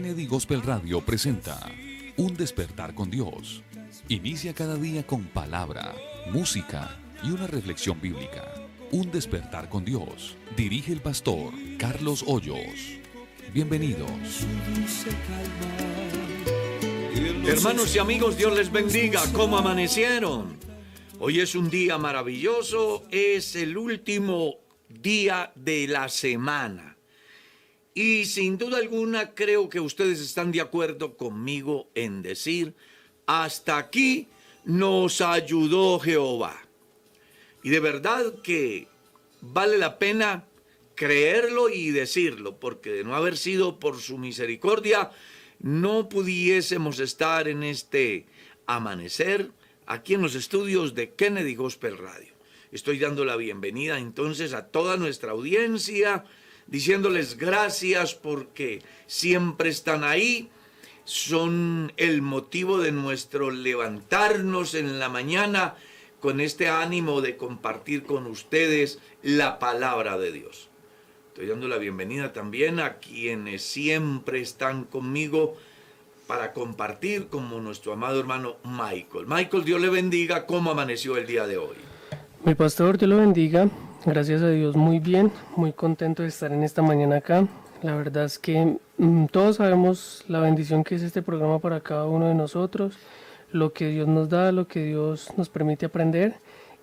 Kennedy Gospel Radio presenta Un despertar con Dios. Inicia cada día con palabra, música y una reflexión bíblica. Un despertar con Dios. Dirige el pastor Carlos Hoyos. Bienvenidos. Hermanos y amigos, Dios les bendiga. ¿Cómo amanecieron? Hoy es un día maravilloso. Es el último día de la semana. Y sin duda alguna creo que ustedes están de acuerdo conmigo en decir, hasta aquí nos ayudó Jehová. Y de verdad que vale la pena creerlo y decirlo, porque de no haber sido por su misericordia, no pudiésemos estar en este amanecer aquí en los estudios de Kennedy Gospel Radio. Estoy dando la bienvenida entonces a toda nuestra audiencia, diciéndoles gracias porque siempre están ahí, son el motivo de nuestro levantarnos en la mañana con este ánimo de compartir con ustedes la palabra de Dios. Estoy dando la bienvenida también a quienes siempre están conmigo para compartir como nuestro amado hermano Michael. Michael, Dios le bendiga. ¿Cómo amaneció el día de hoy? Mi pastor, Dios lo bendiga. Gracias a Dios, muy bien. Muy contento de estar en esta mañana acá. La verdad es que mm, todos sabemos la bendición que es este programa para cada uno de nosotros, lo que Dios nos da, lo que Dios nos permite aprender.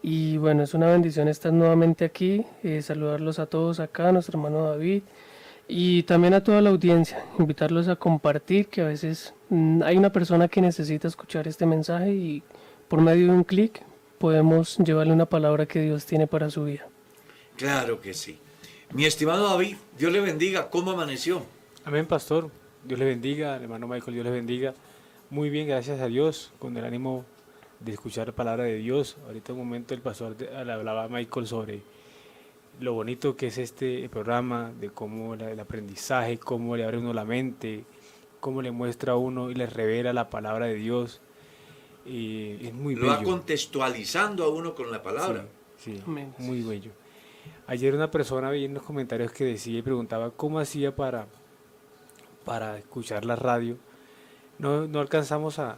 Y bueno, es una bendición estar nuevamente aquí, eh, saludarlos a todos acá, a nuestro hermano David y también a toda la audiencia, invitarlos a compartir, que a veces mm, hay una persona que necesita escuchar este mensaje y por medio de un clic podemos llevarle una palabra que Dios tiene para su vida. Claro que sí. Mi estimado David, Dios le bendiga. ¿Cómo amaneció? Amén, pastor. Dios le bendiga, hermano Michael, Dios le bendiga. Muy bien, gracias a Dios, con el ánimo de escuchar la palabra de Dios. Ahorita un momento el pastor le hablaba a Michael sobre lo bonito que es este programa, de cómo el aprendizaje, cómo le abre uno la mente, cómo le muestra a uno y le revela la palabra de Dios. Y es muy Lo va contextualizando a uno con la palabra. Sí, muy bello. Ayer una persona vi en los comentarios que decía y preguntaba cómo hacía para, para escuchar la radio. No, no alcanzamos a,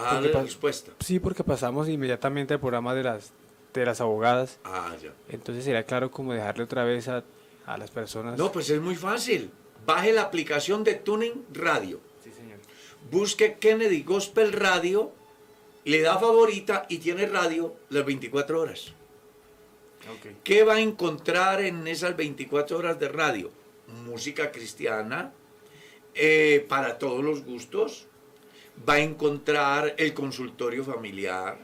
Ah, la respuesta. Sí, porque pasamos inmediatamente al programa de las, de las abogadas. Ah, ya. Entonces sería claro como dejarle otra vez a, a las personas. No, pues es muy fácil. Baje la aplicación de Tuning Radio. Sí, señor. Busque Kennedy Gospel Radio, le da favorita y tiene radio las 24 horas. Okay. ¿Qué va a encontrar en esas 24 horas de radio? Música cristiana, eh, para todos los gustos, va a encontrar el consultorio familiar,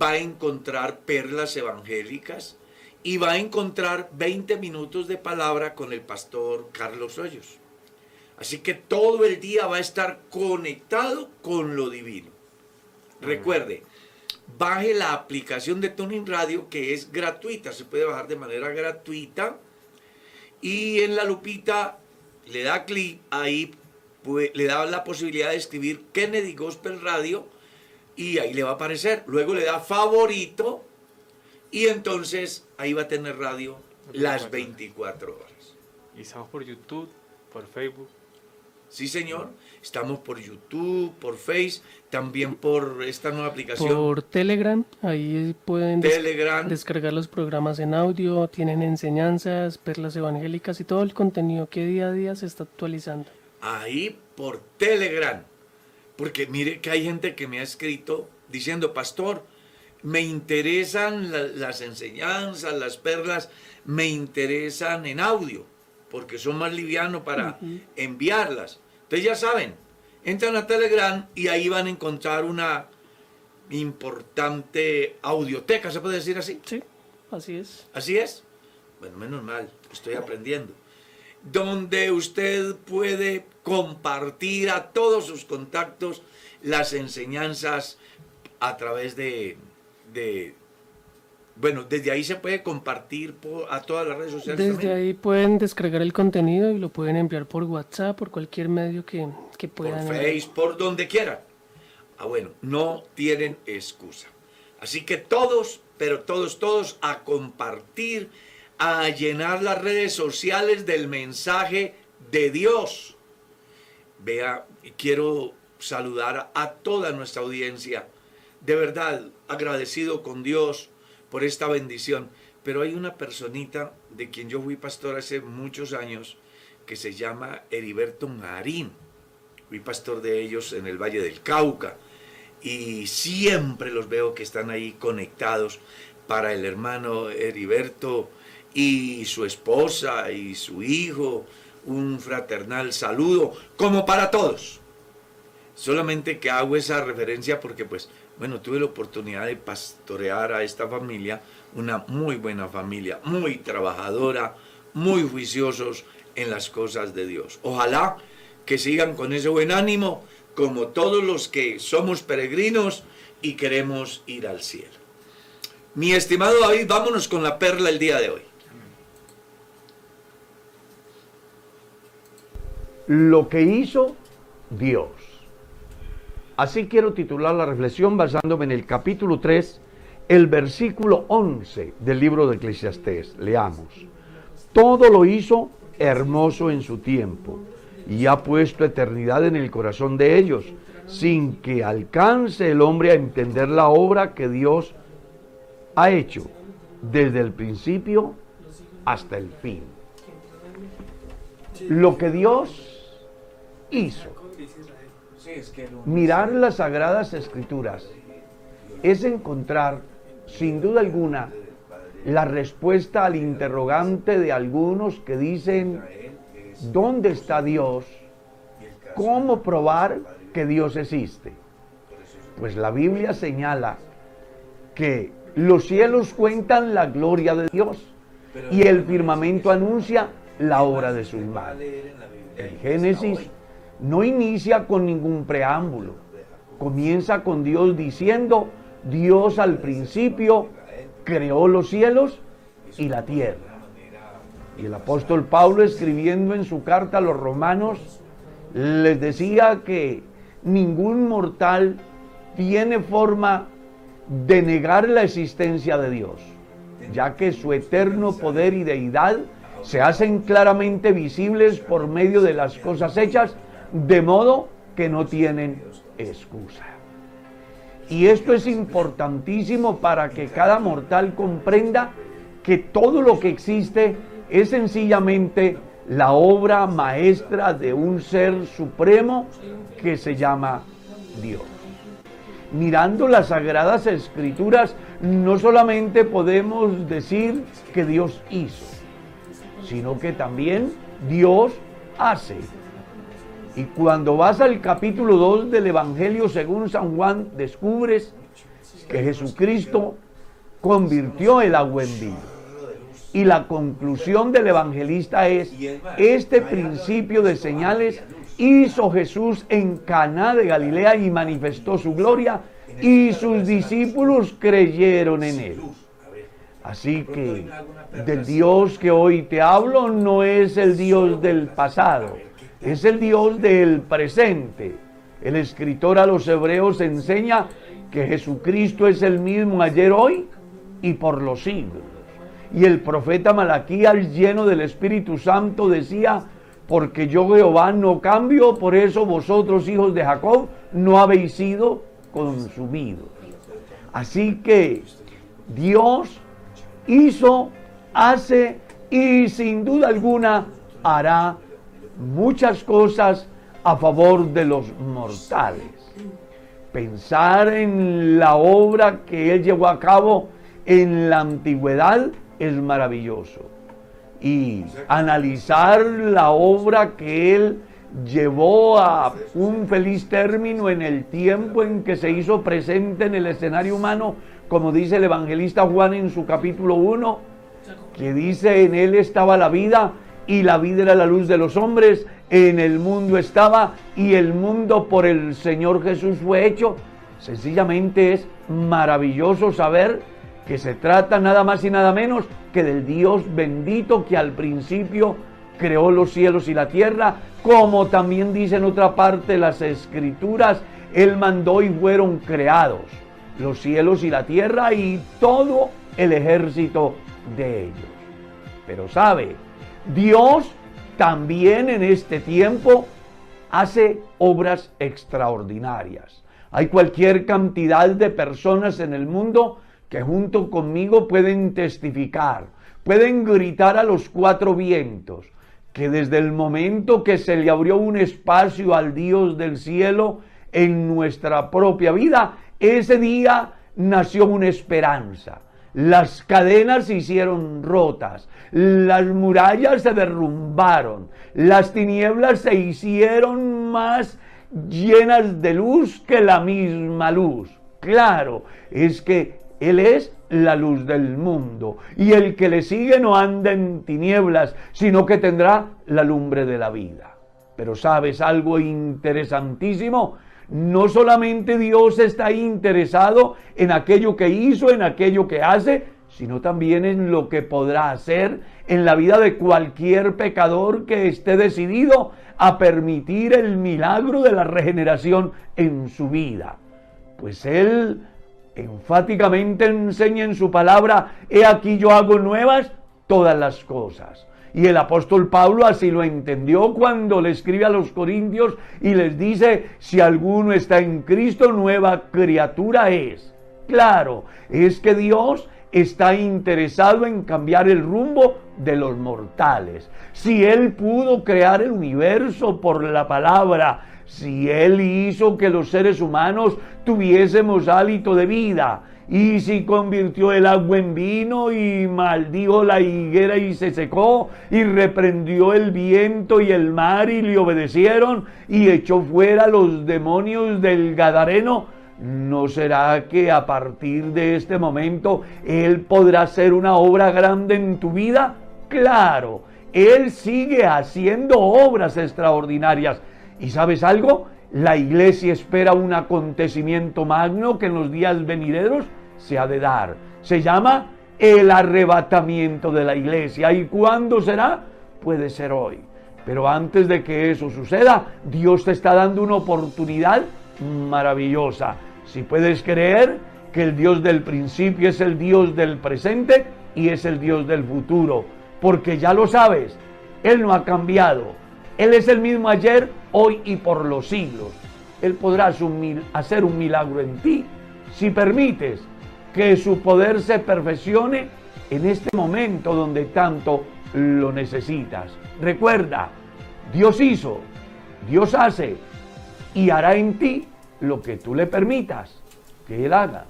va a encontrar perlas evangélicas y va a encontrar 20 minutos de palabra con el pastor Carlos Hoyos. Así que todo el día va a estar conectado con lo divino. Recuerde, baje la aplicación de Tuning Radio que es gratuita, se puede bajar de manera gratuita y en la lupita le da clic ahí le da la posibilidad de escribir Kennedy Gospel Radio y ahí le va a aparecer. Luego le da favorito y entonces ahí va a tener radio las 24 horas. Y estamos por YouTube, por Facebook. Sí, señor. Estamos por YouTube, por Face, también por esta nueva aplicación. Por Telegram, ahí pueden Telegram. descargar los programas en audio, tienen enseñanzas, perlas evangélicas y todo el contenido que día a día se está actualizando ahí por Telegram. Porque mire que hay gente que me ha escrito diciendo, pastor, me interesan la, las enseñanzas, las perlas, me interesan en audio, porque son más livianos para uh -huh. enviarlas. Entonces ya saben, entran a Telegram y ahí van a encontrar una importante audioteca, ¿se puede decir así? Sí, así es. ¿Así es? Bueno, menos mal, estoy aprendiendo donde usted puede compartir a todos sus contactos las enseñanzas a través de, de bueno, desde ahí se puede compartir a todas las redes sociales. Desde también. ahí pueden descargar el contenido y lo pueden enviar por WhatsApp, por cualquier medio que, que puedan. Por Facebook, por donde quieran. Ah, bueno, no tienen excusa. Así que todos, pero todos, todos a compartir a llenar las redes sociales del mensaje de Dios. Vea, quiero saludar a toda nuestra audiencia. De verdad, agradecido con Dios por esta bendición. Pero hay una personita de quien yo fui pastor hace muchos años que se llama Heriberto Marín. fui pastor de ellos en el Valle del Cauca y siempre los veo que están ahí conectados para el hermano Heriberto y su esposa y su hijo, un fraternal saludo, como para todos. Solamente que hago esa referencia porque pues, bueno, tuve la oportunidad de pastorear a esta familia, una muy buena familia, muy trabajadora, muy juiciosos en las cosas de Dios. Ojalá que sigan con ese buen ánimo, como todos los que somos peregrinos y queremos ir al cielo. Mi estimado David, vámonos con la perla el día de hoy. Lo que hizo Dios. Así quiero titular la reflexión basándome en el capítulo 3, el versículo 11 del libro de Eclesiastés. Leamos. Todo lo hizo hermoso en su tiempo y ha puesto eternidad en el corazón de ellos, sin que alcance el hombre a entender la obra que Dios ha hecho desde el principio hasta el fin. Lo que Dios hizo. Mirar las sagradas escrituras es encontrar, sin duda alguna, la respuesta al interrogante de algunos que dicen, ¿dónde está Dios? ¿Cómo probar que Dios existe? Pues la Biblia señala que los cielos cuentan la gloria de Dios y el firmamento anuncia la obra de su mano. El Génesis no inicia con ningún preámbulo. Comienza con Dios diciendo, Dios al principio creó los cielos y la tierra. Y el apóstol Pablo escribiendo en su carta a los romanos les decía que ningún mortal tiene forma de negar la existencia de Dios, ya que su eterno poder y deidad se hacen claramente visibles por medio de las cosas hechas, de modo que no tienen excusa. Y esto es importantísimo para que cada mortal comprenda que todo lo que existe es sencillamente la obra maestra de un ser supremo que se llama Dios. Mirando las sagradas escrituras, no solamente podemos decir que Dios hizo, sino que también Dios hace. Y cuando vas al capítulo 2 del Evangelio según San Juan, descubres que Jesucristo convirtió el agua en vino. Y la conclusión del evangelista es, este principio de señales hizo Jesús en Caná de Galilea y manifestó su gloria y sus discípulos creyeron en él. Así que del Dios que hoy te hablo no es el Dios del pasado, es el Dios del presente. El escritor a los hebreos enseña que Jesucristo es el mismo ayer, hoy y por los siglos. Y el profeta Malaquías, lleno del Espíritu Santo, decía, porque yo Jehová no cambio, por eso vosotros hijos de Jacob no habéis sido consumidos. Así que Dios hizo, hace y sin duda alguna hará muchas cosas a favor de los mortales. Pensar en la obra que Él llevó a cabo en la antigüedad es maravilloso. Y analizar la obra que Él llevó a un feliz término en el tiempo en que se hizo presente en el escenario humano, como dice el evangelista Juan en su capítulo 1, que dice en Él estaba la vida y la vida era la luz de los hombres, en el mundo estaba y el mundo por el Señor Jesús fue hecho. Sencillamente es maravilloso saber que se trata nada más y nada menos que del Dios bendito que al principio creó los cielos y la tierra, como también dice en otra parte las escrituras, Él mandó y fueron creados los cielos y la tierra y todo el ejército de ellos. Pero sabe, Dios también en este tiempo hace obras extraordinarias. Hay cualquier cantidad de personas en el mundo que junto conmigo pueden testificar, pueden gritar a los cuatro vientos, que desde el momento que se le abrió un espacio al Dios del cielo en nuestra propia vida, ese día nació una esperanza. Las cadenas se hicieron rotas, las murallas se derrumbaron, las tinieblas se hicieron más llenas de luz que la misma luz. Claro, es que Él es la luz del mundo y el que le sigue no anda en tinieblas, sino que tendrá la lumbre de la vida. Pero sabes algo interesantísimo, no solamente Dios está interesado en aquello que hizo, en aquello que hace, sino también en lo que podrá hacer en la vida de cualquier pecador que esté decidido a permitir el milagro de la regeneración en su vida. Pues Él enfáticamente enseña en su palabra, he aquí yo hago nuevas todas las cosas. Y el apóstol Pablo así lo entendió cuando le escribe a los corintios y les dice, si alguno está en Cristo, nueva criatura es. Claro, es que Dios está interesado en cambiar el rumbo de los mortales. Si Él pudo crear el universo por la palabra, si Él hizo que los seres humanos tuviésemos hálito de vida, y si convirtió el agua en vino y maldijo la higuera y se secó y reprendió el viento y el mar y le obedecieron y echó fuera los demonios del Gadareno, ¿no será que a partir de este momento Él podrá hacer una obra grande en tu vida? Claro, Él sigue haciendo obras extraordinarias. ¿Y sabes algo? La iglesia espera un acontecimiento magno que en los días venideros se ha de dar. Se llama el arrebatamiento de la iglesia. ¿Y cuándo será? Puede ser hoy. Pero antes de que eso suceda, Dios te está dando una oportunidad maravillosa. Si puedes creer que el Dios del principio es el Dios del presente y es el Dios del futuro, porque ya lo sabes, Él no ha cambiado. Él es el mismo ayer, hoy y por los siglos. Él podrá hacer un milagro en ti si permites que su poder se perfeccione en este momento donde tanto lo necesitas. Recuerda, Dios hizo, Dios hace y hará en ti lo que tú le permitas que Él haga.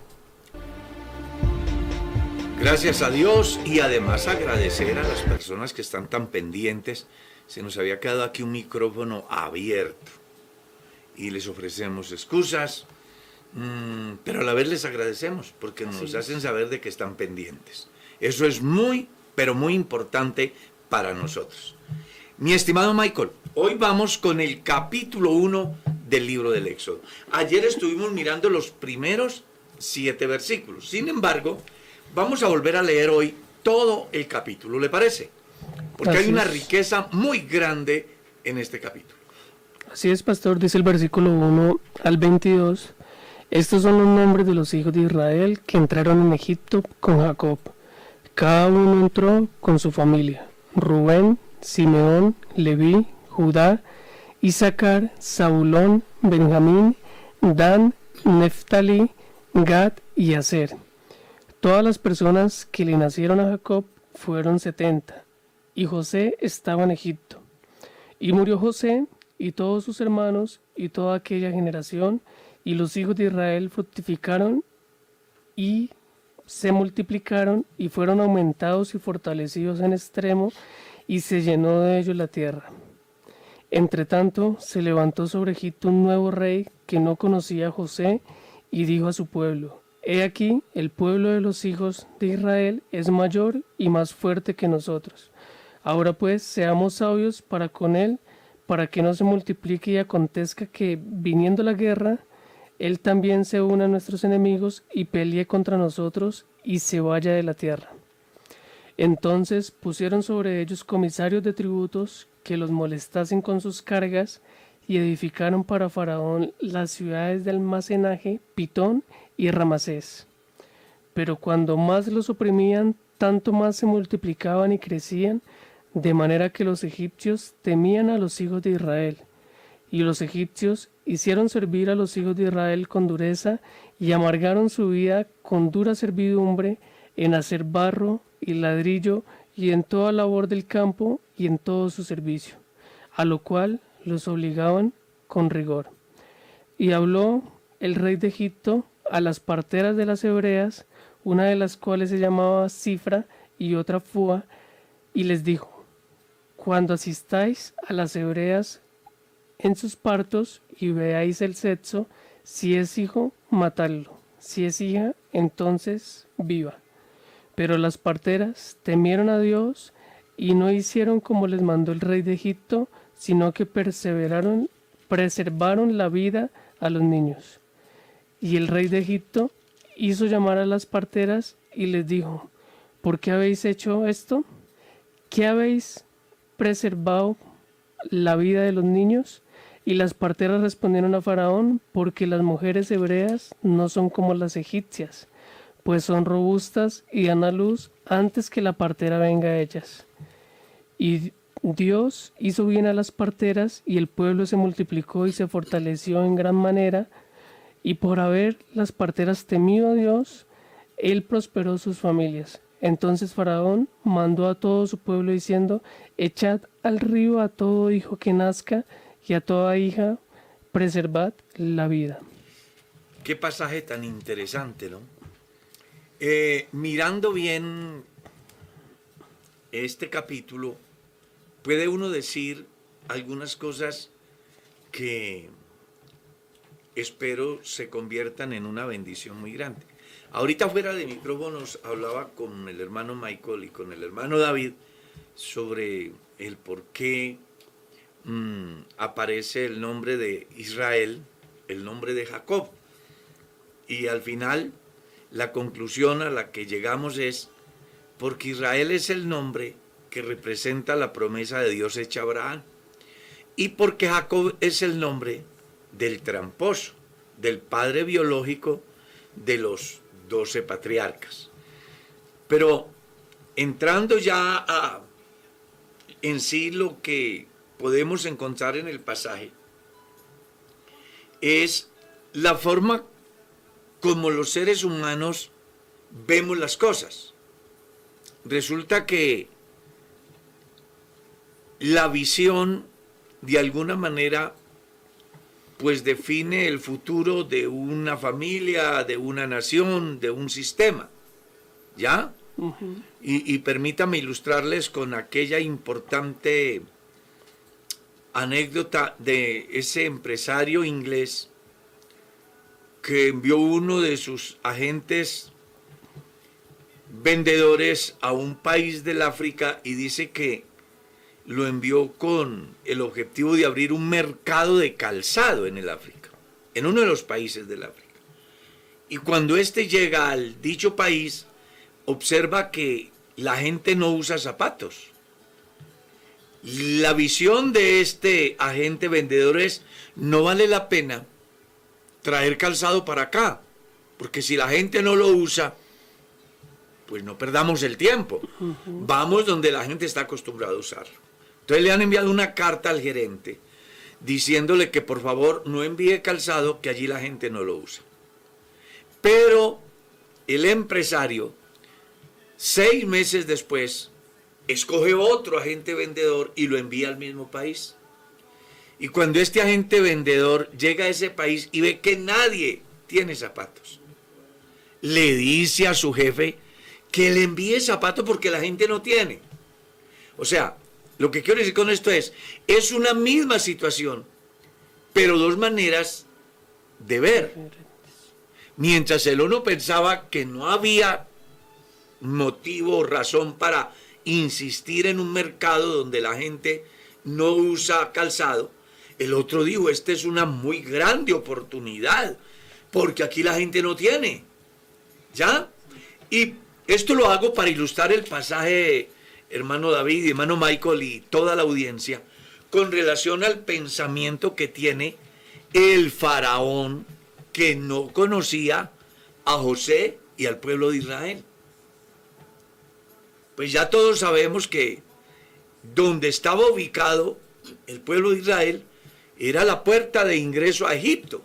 Gracias a Dios y además agradecer a las personas que están tan pendientes. Se nos había quedado aquí un micrófono abierto y les ofrecemos excusas, mm, pero a la vez les agradecemos porque nos hacen saber de que están pendientes. Eso es muy, pero muy importante para nosotros. Mi estimado Michael, hoy vamos con el capítulo 1 del libro del Éxodo. Ayer estuvimos mirando los primeros siete versículos. Sin embargo, vamos a volver a leer hoy todo el capítulo, ¿le parece? Porque hay una es. riqueza muy grande en este capítulo. Así es, pastor, dice el versículo 1 al 22. Estos son los nombres de los hijos de Israel que entraron en Egipto con Jacob. Cada uno entró con su familia. Rubén, Simeón, Leví, Judá, Isaacar, Zabulón, Benjamín, Dan, Neftalí, Gad y Aser. Todas las personas que le nacieron a Jacob fueron setenta, y José estaba en Egipto. Y murió José y todos sus hermanos y toda aquella generación, y los hijos de Israel fructificaron y se multiplicaron y fueron aumentados y fortalecidos en extremo, y se llenó de ellos la tierra. Entretanto, se levantó sobre Egipto un nuevo rey que no conocía a José, y dijo a su pueblo, He aquí, el pueblo de los hijos de Israel es mayor y más fuerte que nosotros. Ahora pues, seamos sabios para con él, para que no se multiplique y acontezca que, viniendo la guerra, él también se una a nuestros enemigos y pelee contra nosotros y se vaya de la tierra. Entonces pusieron sobre ellos comisarios de tributos que los molestasen con sus cargas y edificaron para Faraón las ciudades de almacenaje Pitón y Ramasés. Pero cuando más los oprimían, tanto más se multiplicaban y crecían, de manera que los egipcios temían a los hijos de Israel. Y los egipcios hicieron servir a los hijos de Israel con dureza y amargaron su vida con dura servidumbre en hacer barro y ladrillo y en toda labor del campo y en todo su servicio, a lo cual los obligaban con rigor. Y habló el rey de Egipto a las parteras de las hebreas, una de las cuales se llamaba Cifra y otra Fua, y les dijo, cuando asistáis a las hebreas en sus partos y veáis el sexo, si es hijo, matadlo, si es hija, entonces viva. Pero las parteras temieron a Dios y no hicieron como les mandó el rey de Egipto, sino que perseveraron, preservaron la vida a los niños. Y el rey de Egipto hizo llamar a las parteras y les dijo, ¿por qué habéis hecho esto? ¿Qué habéis preservado la vida de los niños? Y las parteras respondieron a Faraón, porque las mujeres hebreas no son como las egipcias, pues son robustas y dan a luz antes que la partera venga a ellas. Y Dios hizo bien a las parteras y el pueblo se multiplicó y se fortaleció en gran manera, y por haber las parteras temido a Dios, él prosperó sus familias. Entonces Faraón mandó a todo su pueblo diciendo, echad al río a todo hijo que nazca y a toda hija, preservad la vida. Qué pasaje tan interesante, ¿no? Eh, mirando bien este capítulo, puede uno decir algunas cosas que espero se conviertan en una bendición muy grande. Ahorita fuera de micrófonos hablaba con el hermano Michael y con el hermano David sobre el por qué mm, aparece el nombre de Israel, el nombre de Jacob. Y al final la conclusión a la que llegamos es porque Israel es el nombre que representa la promesa de Dios hecha a Abraham. Y porque Jacob es el nombre del tramposo, del padre biológico de los doce patriarcas. Pero entrando ya en sí lo que podemos encontrar en el pasaje es la forma como los seres humanos vemos las cosas. Resulta que la visión de alguna manera pues define el futuro de una familia, de una nación, de un sistema. ¿Ya? y, y, permítame ilustrarles con aquella importante anécdota de ese empresario inglés que envió uno de sus agentes vendedores a un país del África y dice que lo envió con el objetivo de abrir un mercado de calzado en el África, en uno de los países del África. Y cuando éste llega al dicho país, observa que la gente no usa zapatos. La visión de este agente vendedor es, no vale la pena traer calzado para acá, porque si la gente no lo usa, pues no perdamos el tiempo. Vamos donde la gente está acostumbrada a usarlo. Entonces le han enviado una carta al gerente diciéndole que por favor no envíe calzado, que allí la gente no lo usa. Pero el empresario, seis meses después, escoge otro agente vendedor y lo envía al mismo país. Y cuando este agente vendedor llega a ese país y ve que nadie tiene zapatos, le dice a su jefe que le envíe zapatos porque la gente no tiene. O sea, lo que quiero decir con esto es, es una misma situación, pero dos maneras de ver. Mientras el uno pensaba que no había motivo o razón para insistir en un mercado donde la gente no usa calzado, el otro dijo, esta es una muy grande oportunidad, porque aquí la gente no tiene. ¿Ya? Y esto lo hago para ilustrar el pasaje hermano David y hermano Michael y toda la audiencia, con relación al pensamiento que tiene el faraón que no conocía a José y al pueblo de Israel. Pues ya todos sabemos que donde estaba ubicado el pueblo de Israel era la puerta de ingreso a Egipto.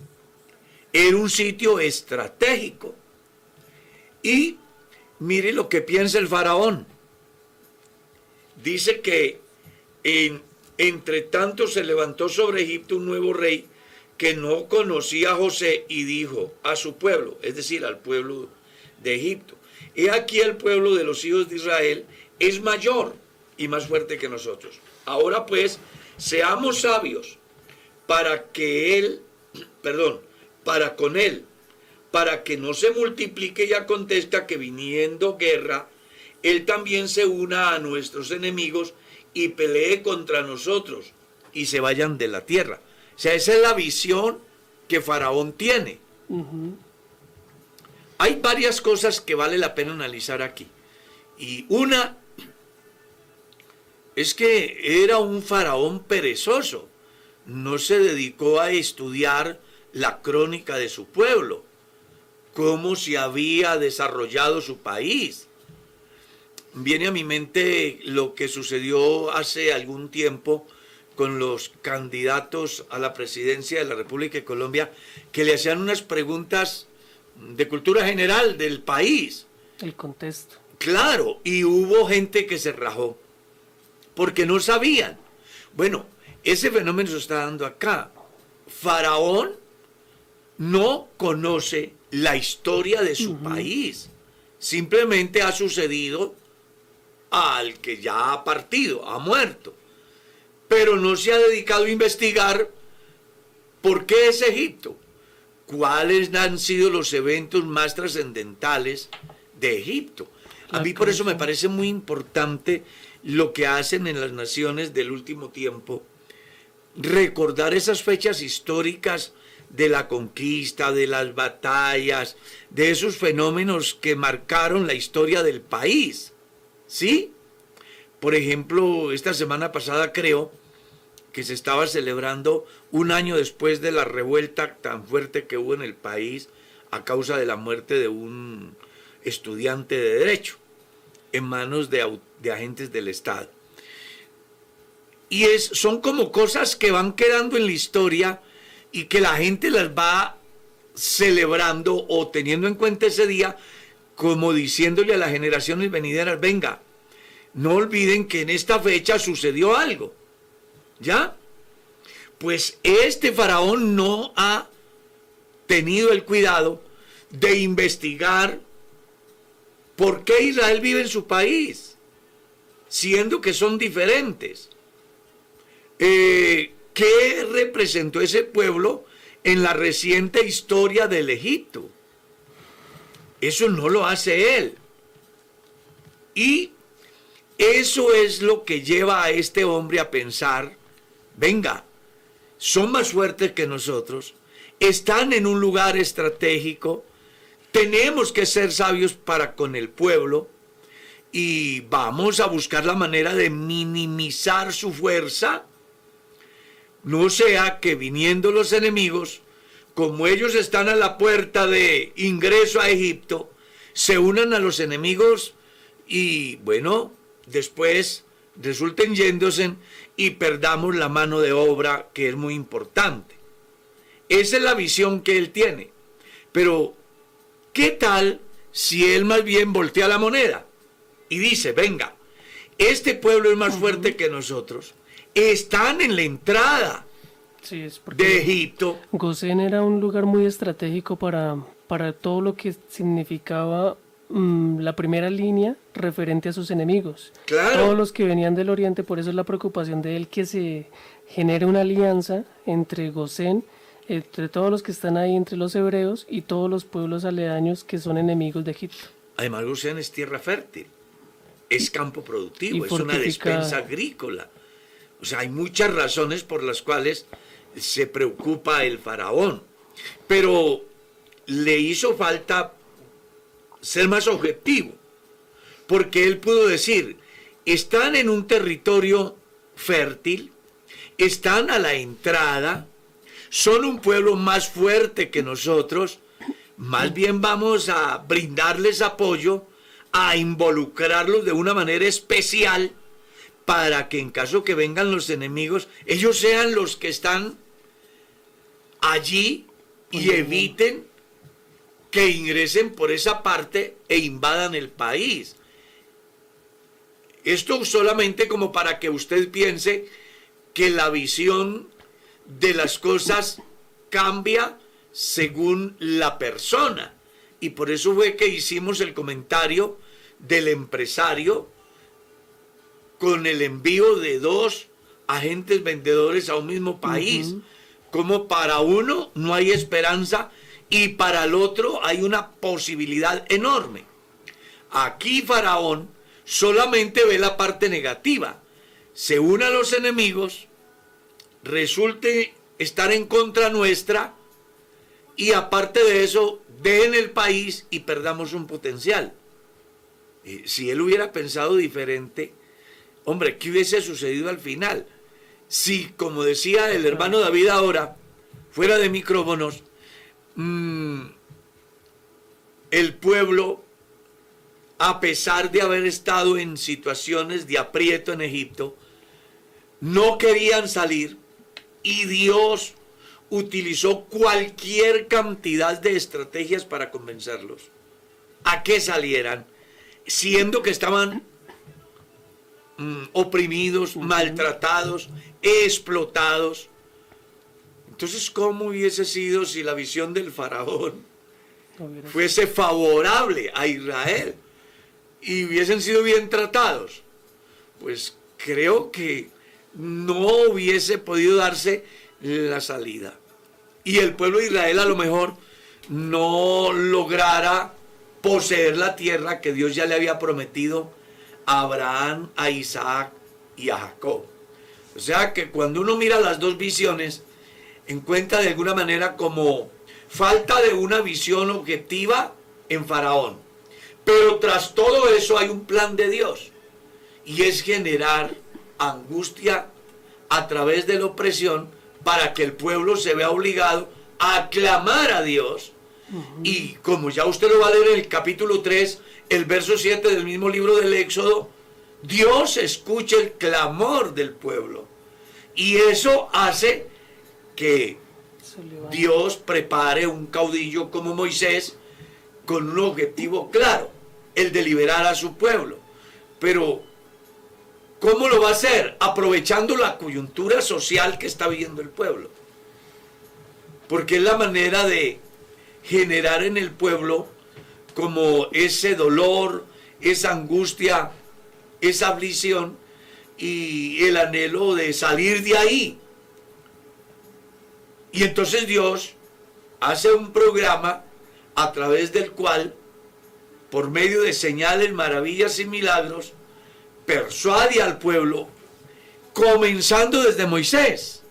Era un sitio estratégico. Y mire lo que piensa el faraón dice que en, entre tanto se levantó sobre Egipto un nuevo rey que no conocía a José y dijo a su pueblo, es decir, al pueblo de Egipto, he aquí el pueblo de los hijos de Israel es mayor y más fuerte que nosotros. Ahora pues, seamos sabios para que él, perdón, para con él, para que no se multiplique y acontezca que viniendo guerra, él también se una a nuestros enemigos y pelee contra nosotros y se vayan de la tierra. O sea, esa es la visión que Faraón tiene. Hay varias cosas que vale la pena analizar aquí. Y una es que era un faraón perezoso. No se dedicó a estudiar la crónica de su pueblo, cómo se había desarrollado su país. Viene a mi mente lo que sucedió hace algún tiempo con los candidatos a la presidencia de la República de Colombia, que le hacían unas preguntas de cultura general del país. El contexto. Claro, y hubo gente que se rajó, porque no sabían. Bueno, ese fenómeno se está dando acá. Faraón no conoce la historia de su país. Simplemente ha sucedido al que ya ha partido, ha muerto. Pero no se ha dedicado a investigar por qué es Egipto, cuáles han sido los eventos más trascendentales de Egipto. A mí por eso me parece muy importante lo que hacen en las naciones del último tiempo, recordar esas fechas históricas de la conquista, de las batallas, de esos fenómenos que marcaron la historia del país. ¿Sí? Por ejemplo, esta semana pasada creo que se estaba celebrando un año después de la revuelta tan fuerte que hubo en el país a causa de la muerte de un estudiante de derecho en manos de, agentes del Estado. Y es, son como cosas que van quedando en la historia y que la gente las va celebrando o teniendo en cuenta ese día como diciéndole a las generaciones venideras, venga, no olviden que en esta fecha sucedió algo. ¿Ya? Pues este faraón no ha tenido el cuidado de investigar por qué Israel vive en su país, siendo que son diferentes. Eh, ¿Qué representó ese pueblo en la reciente historia del Egipto? Eso no lo hace él. Y eso es lo que lleva a este hombre a pensar, venga, son más fuertes que nosotros, están en un lugar estratégico, tenemos que ser sabios para con el pueblo y vamos a buscar la manera de minimizar su fuerza no sea que viniendo los enemigos, como ellos están a la puerta de ingreso a Egipto, se unan a los enemigos y bueno, después resulten yéndose y perdamos la mano de obra que es muy importante. Esa es la visión que él tiene. Pero, ¿qué tal si él más bien voltea la moneda y dice, venga, este pueblo es más fuerte que nosotros, están en la entrada de Egipto. Gosén era un lugar muy estratégico para, para todo lo que significaba mm, la primera línea referente a sus enemigos. Todos los que venían del oriente, por eso es la preocupación de él que se genere una alianza entre Gosén, entre todos los que están ahí, entre los hebreos y todos los pueblos aledaños que son enemigos de Egipto. Además, Gosén es tierra fértil, es campo productivo, es una despensa agrícola. O sea, hay muchas razones por las cuales se preocupa el faraón. Pero le hizo falta ser más objetivo, porque él pudo decir, están en un territorio fértil, están a la entrada, son un pueblo más fuerte que nosotros, más bien vamos a brindarles apoyo, a involucrarlos de una manera especial para que en caso que vengan los enemigos, ellos sean los que están allí y eviten que ingresen por esa parte e invadan el país. Esto solamente como para que usted piense que la visión de las cosas cambia según la persona. Y por eso fue que hicimos el comentario del empresario con el envío de dos agentes vendedores a un mismo país. Como para uno no hay esperanza y para el otro hay una posibilidad enorme. Aquí Faraón solamente ve la parte negativa. Se une a los enemigos, resulte estar en contra nuestra y aparte de eso, den el país y perdamos un potencial. Eh, si él hubiera pensado diferente, hombre, ¿qué hubiese sucedido al final? Si, como decía el hermano David ahora, fuera de micrófonos, mm, el pueblo, a pesar de haber estado en situaciones de aprieto en Egipto, no querían salir y Dios utilizó cualquier cantidad de estrategias para convencerlos a que salieran, siendo que estaban mm, oprimidos, maltratados, explotados. Entonces, ¿cómo hubiese sido si la visión del faraón fuese favorable a Israel y hubiesen sido bien tratados? Pues creo que no hubiese podido darse la salida. Y el pueblo de Israel a lo mejor no lograra poseer la tierra que Dios ya le había prometido a Abraham, a Isaac y a Jacob. O sea que cuando uno mira las dos visiones, encuentra de alguna manera como falta de una visión objetiva en Faraón. Pero tras todo eso hay un plan de Dios. Y es generar angustia a través de la opresión para que el pueblo se vea obligado a clamar a Dios. Y como ya usted lo va a leer en el capítulo 3, el verso 7 del mismo libro del Éxodo, Dios escucha el clamor del pueblo. Y eso hace que Dios prepare un caudillo como Moisés con un objetivo claro, el de liberar a su pueblo. Pero ¿Cómo lo va a hacer? Aprovechando la coyuntura social que está viviendo el pueblo. Porque es la manera de generar en el pueblo como ese dolor, esa angustia, esa aflicción y el anhelo de salir de ahí. Y entonces Dios hace un programa a través del cual, por medio de señales, maravillas y milagros, persuade al pueblo, comenzando desde Moisés.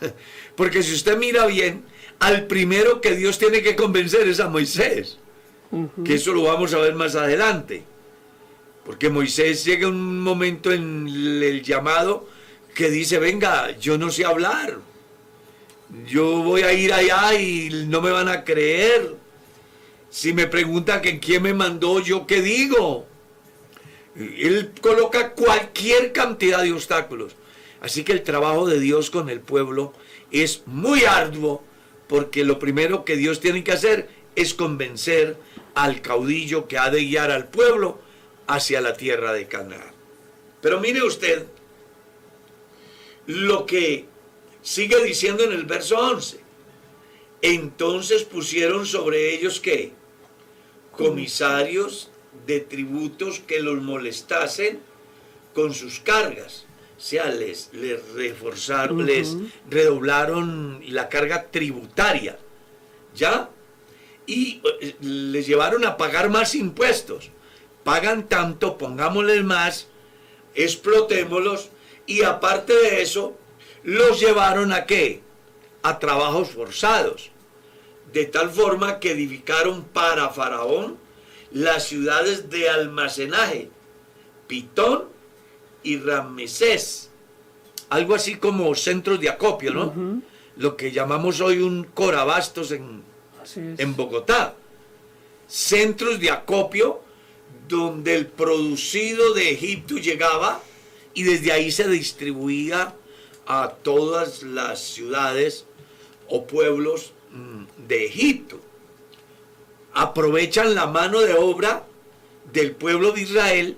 Porque si usted mira bien, al primero que Dios tiene que convencer es a Moisés. Que eso lo vamos a ver más adelante. Porque Moisés llega un momento en el llamado que dice, venga, yo no sé hablar. Yo voy a ir allá y no me van a creer. Si me preguntan que quién me mandó, yo qué digo. Él coloca cualquier cantidad de obstáculos. Así que el trabajo de Dios con el pueblo es muy arduo porque lo primero que Dios tiene que hacer es convencer al caudillo que ha de guiar al pueblo hacia la tierra de Canaán. Pero mire usted lo que sigue diciendo en el verso 11. Entonces pusieron sobre ellos que comisarios de tributos que los molestasen con sus cargas. O sea, les, les reforzaron, les redoblaron la carga tributaria. ¿Ya? Y eh, les llevaron a pagar más impuestos. Pagan tanto, pongámosles más, explotémoslos y aparte de eso, los llevaron a qué? A trabajos forzados. De tal forma que edificaron para Faraón las ciudades de almacenaje, Pitón y Ramesés, algo así como centros de acopio, ¿no? Lo que llamamos hoy un corabastos en, en Bogotá. Centros de acopio donde el producido de Egipto llegaba y desde ahí se distribuía a todas las ciudades o pueblos mm, de Egipto aprovechan la mano de obra del pueblo de Israel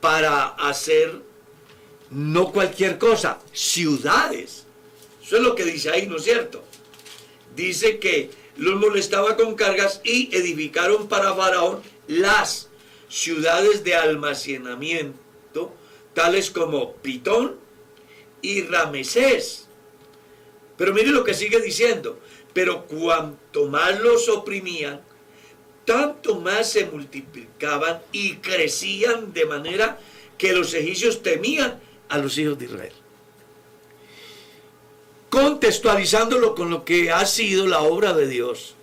para hacer no cualquier cosa, ciudades. Eso es lo que dice ahí, ¿no es cierto? Dice que los molestaba con cargas y edificaron para Faraón las ciudades de almacenamiento, tales como Pitón y Ramesés. Pero mire lo que sigue diciendo. Pero cuanto más los oprimían, tanto más se multiplicaban y crecían de manera que los egipcios temían a los hijos de Israel. Contextualizándolo con lo que ha sido la obra de Dios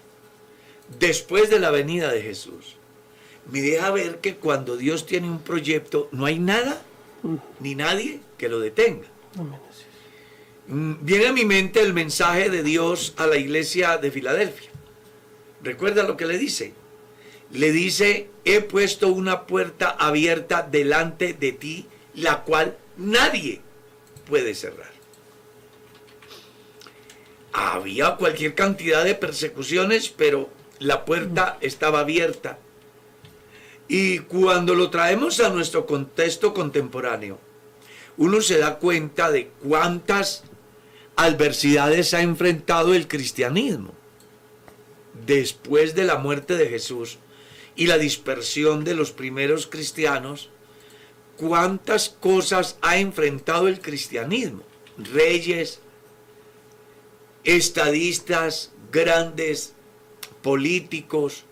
después de la venida de Jesús, me deja ver que cuando Dios tiene un proyecto no hay nada ni nadie que lo detenga. Mm, Viene a mi mente el mensaje de Dios a la iglesia de Filadelfia. Recuerda lo que le dice. Le dice, he puesto una puerta abierta delante de ti, la cual nadie puede cerrar. Había cualquier cantidad de persecuciones, pero la puerta estaba abierta. Y cuando lo traemos a nuestro contexto contemporáneo, uno se da cuenta de cuántas adversidades ha enfrentado el cristianismo después de la muerte de Jesús y la dispersión de los primeros cristianos, cuántas cosas ha enfrentado el cristianismo. Reyes, estadistas, grandes políticos,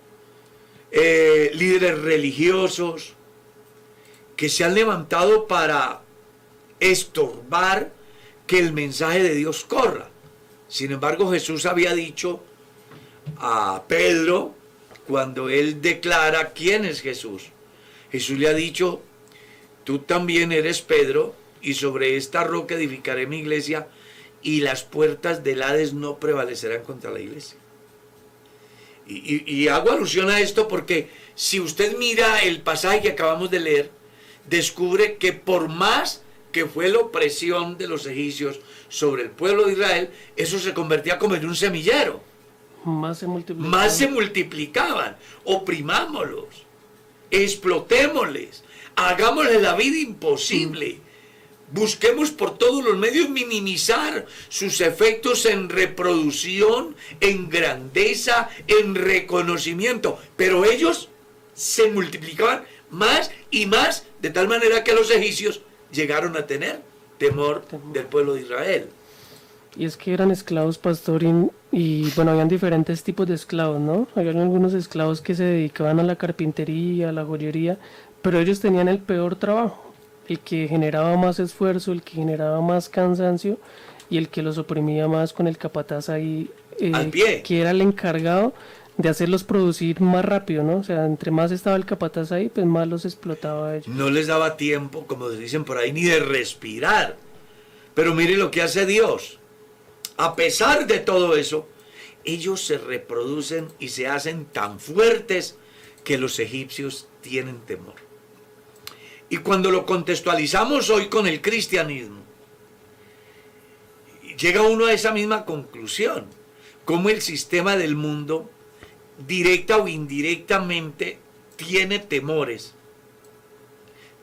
eh, líderes religiosos, que se han levantado para estorbar que el mensaje de Dios corra. Sin embargo, Jesús había dicho a Pedro, cuando él declara quién es Jesús, Jesús le ha dicho, tú también eres Pedro, y sobre esta roca edificaré mi iglesia, y las puertas del Hades no prevalecerán contra la iglesia. Y, y- y hago alusión a esto porque si usted mira el pasaje que acabamos de leer, descubre que por más que fue la opresión de los egipcios sobre el pueblo de Israel, eso se convertía como en un semillero. Más se multiplica. Más se multiplicaban. Oprimámoslos. Explotémosles. Hagámosles la vida imposible. Busquemos por todos los medios minimizar sus efectos en reproducción, en grandeza, en reconocimiento. Pero ellos se multiplicaban más y más, de tal manera que los egipcios llegaron a tener temor del pueblo de Israel. Y es que eran esclavos pastor y, y, bueno, habían diferentes tipos de esclavos, ¿no? Habían algunos esclavos que se dedicaban a la carpintería, a la joyería, pero ellos tenían el peor trabajo, el que generaba más esfuerzo, el que generaba más cansancio y el que los oprimía más con el capataz ahí, eh, Al pie. que era el encargado de hacerlos producir más rápido, ¿no? O sea, entre más estaba el capataz ahí, pues más los explotaba a ellos. No les daba tiempo, como dicen por ahí, ni de respirar. Pero mire lo que hace Dios. A pesar de todo eso, ellos se reproducen y se hacen tan fuertes que los egipcios tienen temor. Y cuando lo contextualizamos hoy con el cristianismo, llega uno a esa misma conclusión, como el sistema del mundo, directa o indirectamente, tiene temores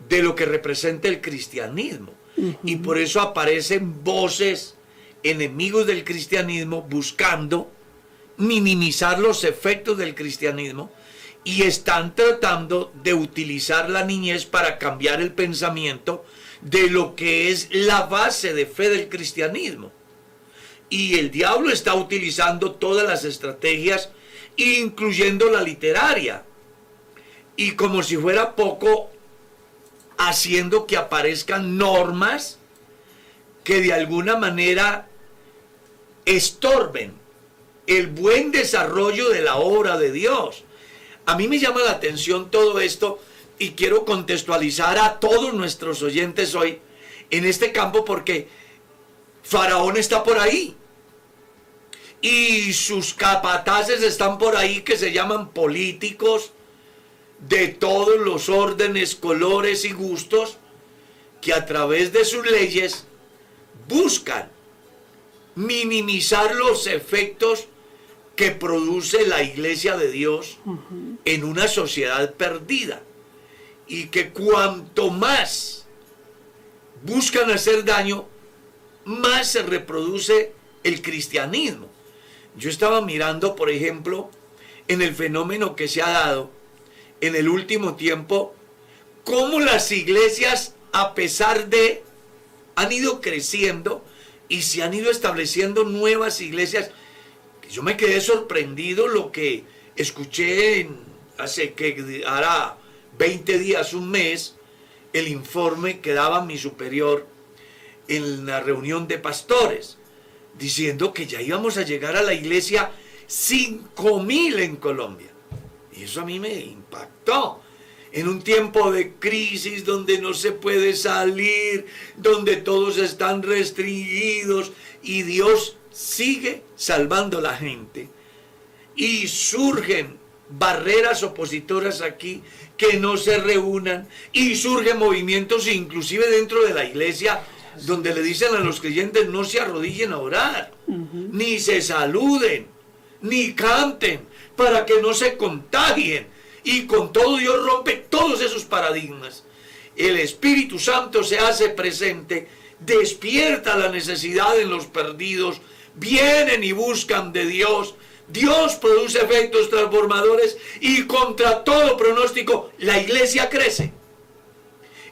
de lo que representa el cristianismo. Y por eso aparecen voces enemigos del cristianismo buscando minimizar los efectos del cristianismo y están tratando de utilizar la niñez para cambiar el pensamiento de lo que es la base de fe del cristianismo. Y el diablo está utilizando todas las estrategias, incluyendo la literaria. Y como si fuera poco, haciendo que aparezcan normas que de alguna manera estorben el buen desarrollo de la obra de Dios. A mí me llama la atención todo esto y quiero contextualizar a todos nuestros oyentes hoy en este campo porque Faraón está por ahí. Y sus capataces están por ahí que se llaman políticos de todos los órdenes, colores y gustos que a través de sus leyes buscan minimizar los efectos que produce la iglesia de Dios en una sociedad perdida. y que cuanto más buscan hacer daño, más se reproduce el cristianismo. Yo estaba mirando, por ejemplo, en el fenómeno que se ha dado en el último tiempo, cómo las iglesias, a pesar de, han ido creciendo y se han ido estableciendo nuevas iglesias. Yo me quedé sorprendido lo que escuché hace que hará 20 días, un mes, el informe que daba mi superior en la reunión de pastores, diciendo que ya íbamos a llegar a la iglesia 5.000 en Colombia. Y eso a mí me impactó. En un tiempo de crisis donde no se puede salir, donde todos están restringidos y Dios sigue salvando a la gente. Y surgen barreras opositoras aquí que no se reúnan y surgen movimientos inclusive dentro de la iglesia donde le dicen a los creyentes no se arrodillen a orar, ni se saluden, ni canten, para que no se contagien. Y con todo Dios rompe todos esos paradigmas. El Espíritu Santo se hace presente, despierta la necesidad en los perdidos, vienen y buscan de Dios. Dios produce efectos transformadores y contra todo pronóstico la iglesia crece.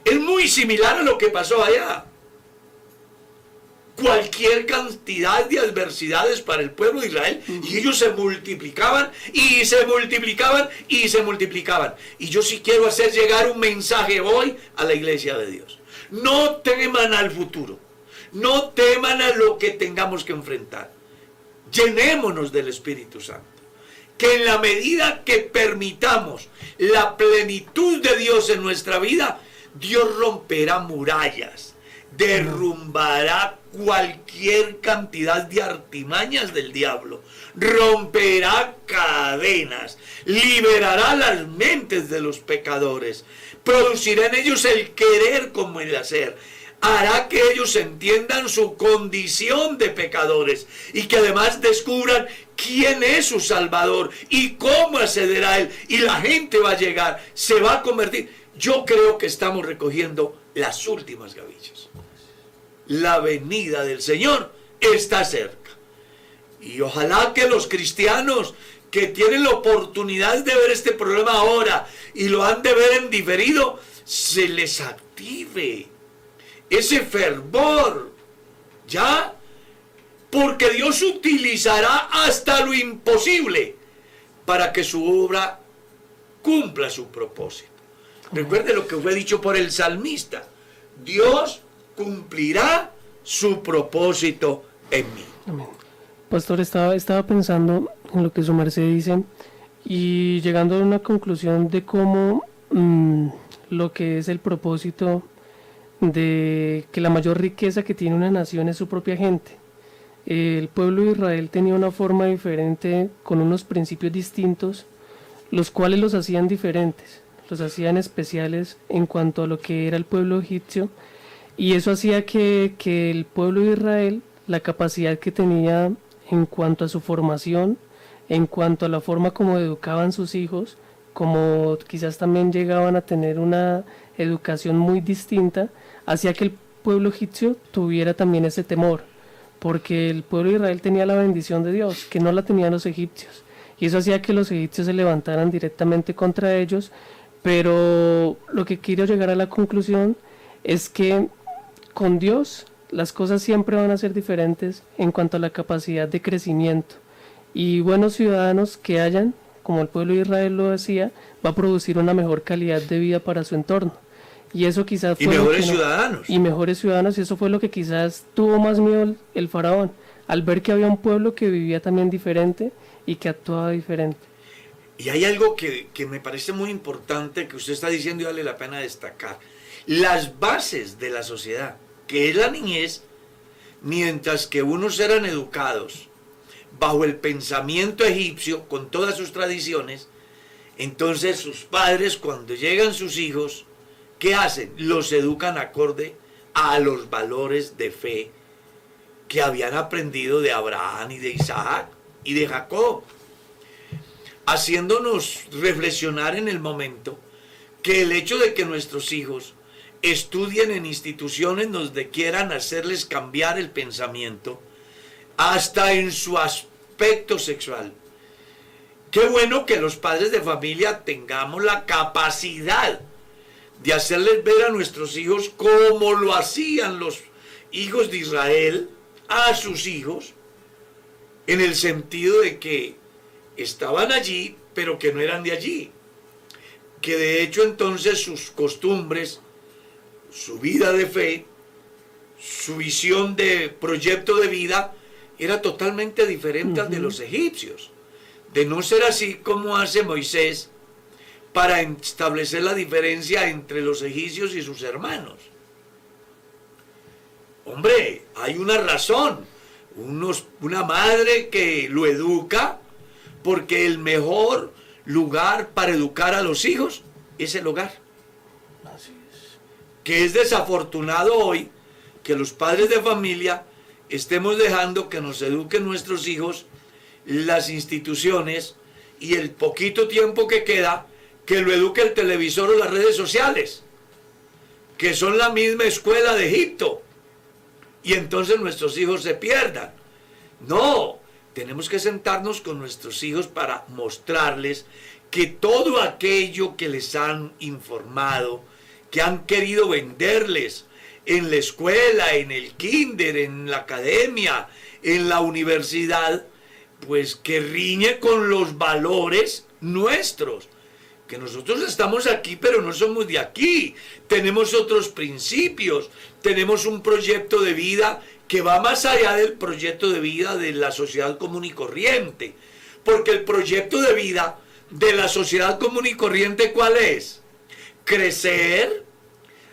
Es muy similar a lo que pasó allá cualquier cantidad de adversidades para el pueblo de Israel y ellos se multiplicaban y se multiplicaban y se multiplicaban. Y yo sí quiero hacer llegar un mensaje hoy a la iglesia de Dios. No teman al futuro, no teman a lo que tengamos que enfrentar. Llenémonos del Espíritu Santo. Que en la medida que permitamos la plenitud de Dios en nuestra vida, Dios romperá murallas, derrumbará cualquier cantidad de artimañas del diablo, romperá cadenas, liberará las mentes de los pecadores, producirá en ellos el querer como el hacer, hará que ellos entiendan su condición de pecadores y que además descubran quién es su Salvador y cómo acceder a Él. Y la gente va a llegar, se va a convertir. Yo creo que estamos recogiendo las últimas gavillas la venida del Señor está cerca. Y ojalá que los cristianos que tienen la oportunidad de ver este problema ahora y lo han de ver en diferido, se les active ese fervor, ¿ya? Porque Dios utilizará hasta lo imposible para que su obra cumpla su propósito. Recuerde lo que fue dicho por el salmista. Dios cumplirá su propósito en mí. Pastor, estaba, estaba pensando en lo que su merced dice y llegando a una conclusión de cómo mm, lo que es el propósito de que la mayor riqueza que tiene una nación es su propia gente. El pueblo de Israel tenía una forma diferente, con unos principios distintos, los cuales los hacían diferentes, los hacían especiales en cuanto a lo que era el pueblo egipcio y eso hacía que, el pueblo de Israel, la capacidad que tenía en cuanto a su formación, en cuanto a la forma como educaban sus hijos, como quizás también llegaban a tener una educación muy distinta, hacía que el pueblo egipcio tuviera también ese temor, porque el pueblo de Israel tenía la bendición de Dios, que no la tenían los egipcios, y eso hacía que los egipcios se levantaran directamente contra ellos, pero lo que quiero llegar a la conclusión es que con Dios las cosas siempre van a ser diferentes en cuanto a la capacidad de crecimiento. Y buenos ciudadanos que hayan, como el pueblo de Israel lo decía, va a producir una mejor calidad de vida para su entorno. Y eso quizás fue... Y mejores ciudadanos. y mejores ciudadanos, y eso fue lo que quizás tuvo más miedo el, faraón, al ver que había un pueblo que vivía también diferente y que actuaba diferente. Y hay algo que, que me parece muy importante que usted está diciendo y vale la pena destacar. Las bases de la sociedad que es la niñez, mientras que unos eran educados bajo el pensamiento egipcio, con todas sus tradiciones, entonces sus padres cuando llegan sus hijos, ¿qué hacen? Los educan acorde a los valores de fe que habían aprendido de Abraham y de Isaac y de Jacob, haciéndonos reflexionar en el momento que el hecho de que nuestros hijos estudien en instituciones donde quieran hacerles cambiar el pensamiento, hasta en su aspecto sexual. Qué bueno que los padres de familia tengamos la capacidad de hacerles ver a nuestros hijos como lo hacían los hijos de Israel a sus hijos, en el sentido de que estaban allí, pero que no eran de allí. Que de hecho entonces sus costumbres, su vida de fe, su visión de proyecto de vida era totalmente diferente al de los egipcios. De no ser así como hace Moisés para establecer la diferencia entre los egipcios y sus hermanos. Hombre, hay una razón. Unos, una madre que lo educa porque el mejor lugar para educar a los hijos es el hogar. Que es desafortunado hoy que los padres de familia estemos dejando que nos eduquen nuestros hijos las instituciones y el poquito tiempo que queda que lo eduque el televisor o las redes sociales, que son la misma escuela de Egipto. Y entonces nuestros hijos se pierdan. No, tenemos que sentarnos con nuestros hijos para mostrarles que todo aquello que les han informado, que han querido venderles en la escuela, en el kinder, en la academia, en la universidad, pues que riñe con los valores nuestros. Que nosotros estamos aquí, pero no somos de aquí. Tenemos otros principios, tenemos un proyecto de vida que va más allá del proyecto de vida de la sociedad común y corriente. Porque el proyecto de vida de la sociedad común y corriente, ¿cuál es? Crecer,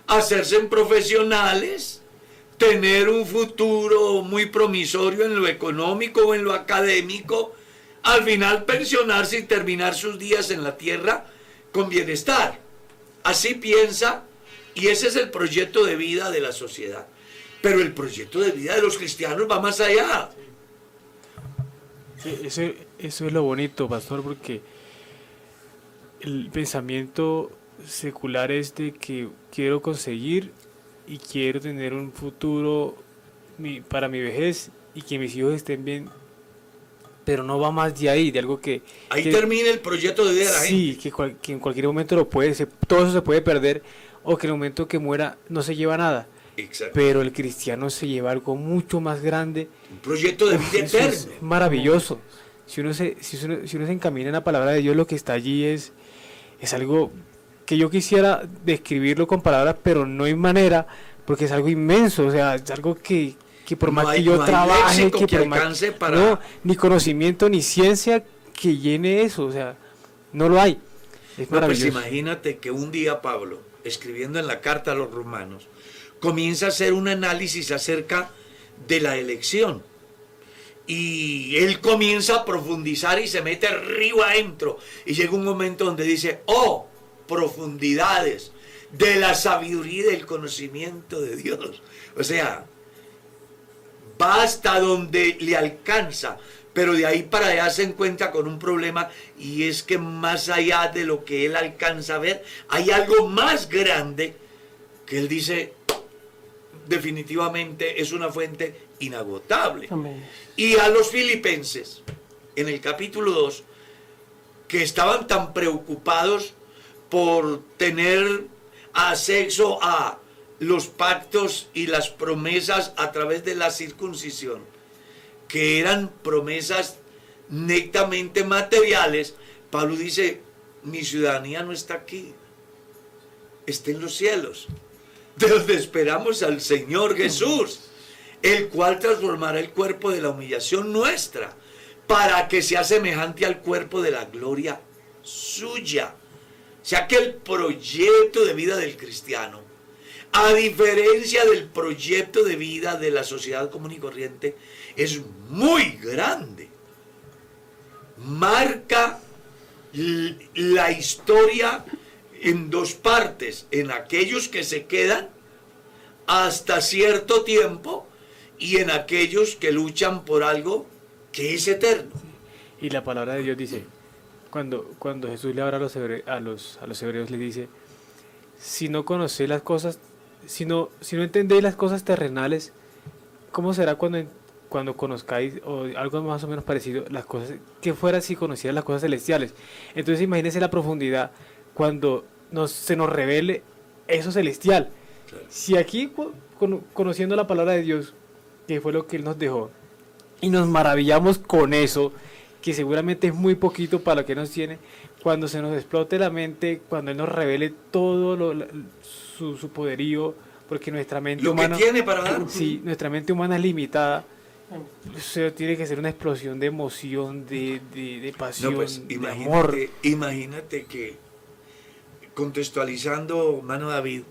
hacerse profesionales, tener un futuro muy promisorio en lo económico o en lo académico, al final pensionarse y terminar sus días en la tierra con bienestar. Así piensa y ese es el proyecto de vida de la sociedad. Pero el proyecto de vida de los cristianos va más allá. eso, eso es lo bonito, pastor, porque el pensamiento secular es de que quiero conseguir y quiero tener un futuro para mi vejez y que mis hijos estén bien, pero no va más de ahí, de algo que... Ahí termina el proyecto de vida de la sí, que, que, en cualquier momento lo puede, todo eso se puede perder, o que en el momento que muera no se lleva nada. Exacto. Pero el cristiano se lleva algo mucho más grande. Un proyecto de vida eterno. Es maravilloso. Si uno, se, si, uno, si uno se encamina en la palabra de Dios, lo que está allí es, es algo que yo quisiera describirlo con palabras, pero no hay manera, porque es algo inmenso, o sea, es algo que, que por más que yo trabaje, que, por más, para... no, ni conocimiento ni ciencia que llene eso, o sea, no lo hay. Es no, pues imagínate que un día Pablo, escribiendo en la carta a los romanos, comienza a hacer un análisis acerca de la elección. Y él comienza a profundizar y se mete río adentro. Y llega un momento donde dice, oh, profundidades de la sabiduría y del conocimiento de Dios. O sea, va hasta donde le alcanza, pero de ahí para allá se encuentra con un problema y es que más allá de lo que él alcanza a ver, hay algo más grande que él dice definitivamente es una fuente inagotable. Y a los filipenses, en el capítulo 2, que estaban tan preocupados por tener acceso a los pactos y las promesas a través de la circuncisión, que eran promesas netamente materiales, Pablo dice, mi ciudadanía no está aquí, está en los cielos, de donde esperamos al Señor Jesús, el cual transformará el cuerpo de la humillación nuestra, para que sea semejante al cuerpo de la gloria suya o sea que el proyecto de vida del cristiano, a diferencia del proyecto de vida de la sociedad común y corriente, es muy grande. Marca la historia en dos partes, en aquellos que se quedan hasta cierto tiempo y en aquellos que luchan por algo que es eterno. Y la palabra de Dios dice, cuando, cuando Jesús le habla a los, hebreos, a, los, a los hebreos, le dice, si no conocéis las cosas, si no, si no entendéis las cosas terrenales, ¿cómo será cuando, cuando conozcáis, o algo más o menos parecido, las cosas, que fuera si conocieras las cosas celestiales? Entonces imagínense la profundidad cuando nos, se nos revele eso celestial. Si aquí, co- cono- conociendo la palabra de Dios, que fue lo que Él nos dejó, y nos maravillamos con eso, que seguramente es muy poquito para lo que nos tiene, cuando se nos explote la mente, cuando Él nos revele todo lo- su, su poderío, porque nuestra mente Lo que humana... tiene para dar. Sí, nuestra mente humana es limitada. O sea, tiene que ser una explosión de emoción, de, de, de pasión, No, pues de amor. imagínate, imagínate que contextualizando, mano David,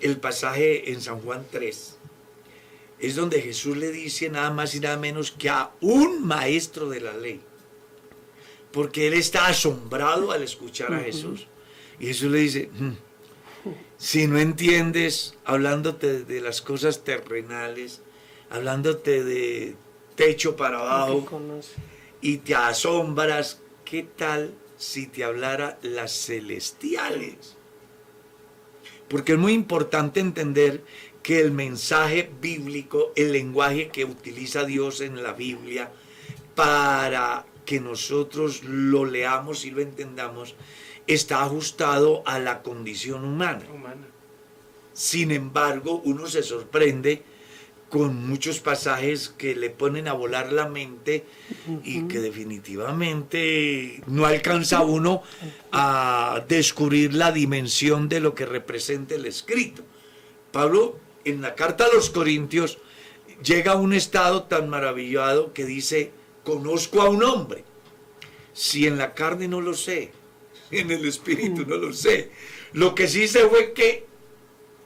el pasaje en San Juan 3, es donde Jesús le dice nada más y nada menos que a un maestro de la ley, porque él está asombrado al escuchar a Jesús. Y Jesús le dice, "Mm, si no entiendes, hablándote de las cosas terrenales, hablándote de techo para abajo, y te asombras, ¿qué tal si te hablara las celestiales? Porque es muy importante entender que el mensaje bíblico, el lenguaje que utiliza Dios en la Biblia, para que nosotros lo leamos y lo entendamos, está ajustado a la condición humana. Humana. Sin embargo, uno se sorprende con muchos pasajes que le ponen a volar la mente y que definitivamente no alcanza uno a descubrir la dimensión de lo que representa el escrito. Pablo, en la carta a los Corintios, llega a un estado tan maravillado que dice, conozco a un hombre. Si en la carne no lo sé, en el espíritu no lo sé. Lo que sí sé fue que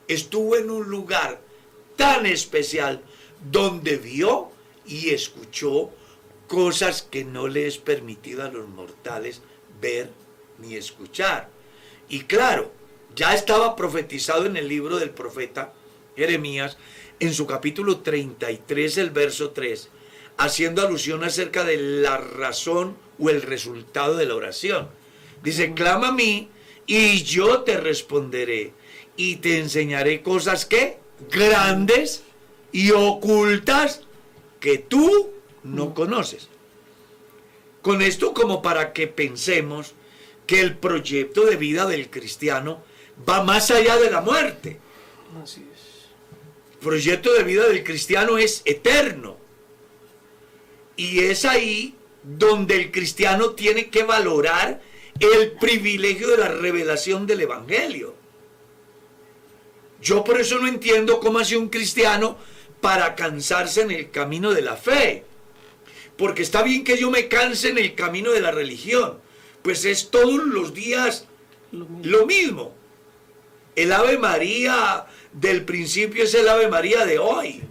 estuvo en un lugar tan especial donde vio y escuchó cosas que no le es permitido a los mortales ver ni escuchar. Y claro, ya estaba profetizado en el libro del profeta Jeremías, en su capítulo 33, el verso 3, haciendo alusión acerca de la razón o el resultado de la oración. Dice, clama a mí y yo te responderé y te enseñaré cosas que grandes y ocultas que tú no conoces. Con esto como para que pensemos que el proyecto de vida del cristiano va más allá de la muerte. Así es. El proyecto de vida del cristiano es eterno. Y es ahí donde el cristiano tiene que valorar el privilegio de la revelación del Evangelio. Yo por eso no entiendo cómo hace un cristiano para cansarse en el camino de la fe. Porque está bien que yo me canse en el camino de la religión. Pues es todos los días Lo mismo. lo mismo. El Ave María del principio es el Ave María de hoy.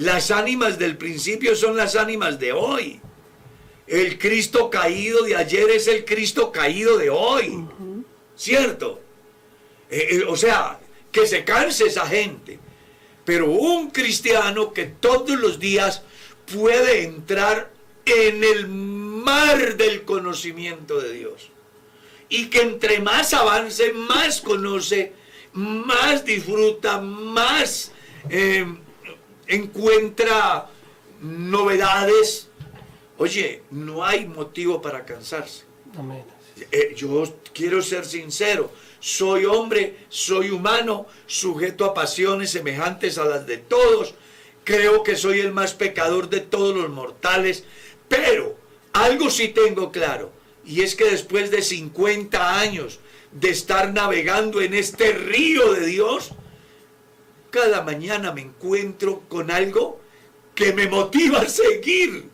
Las ánimas del principio son las ánimas de hoy. El Cristo caído de ayer es el Cristo caído de hoy. ¿Cierto? Eh, eh, o sea, que se canse esa gente. Pero un cristiano que todos los días puede entrar en el mar del conocimiento de Dios. Y que entre más avance, más conoce, más disfruta, más eh, encuentra novedades. Oye, no hay motivo para cansarse. Amén. Eh, yo quiero ser sincero, soy hombre, soy humano, sujeto a pasiones semejantes a las de todos, creo que soy el más pecador de todos los mortales, pero algo sí tengo claro, y es que después de 50 años de estar navegando en este río de Dios, cada mañana me encuentro con algo que me motiva a seguir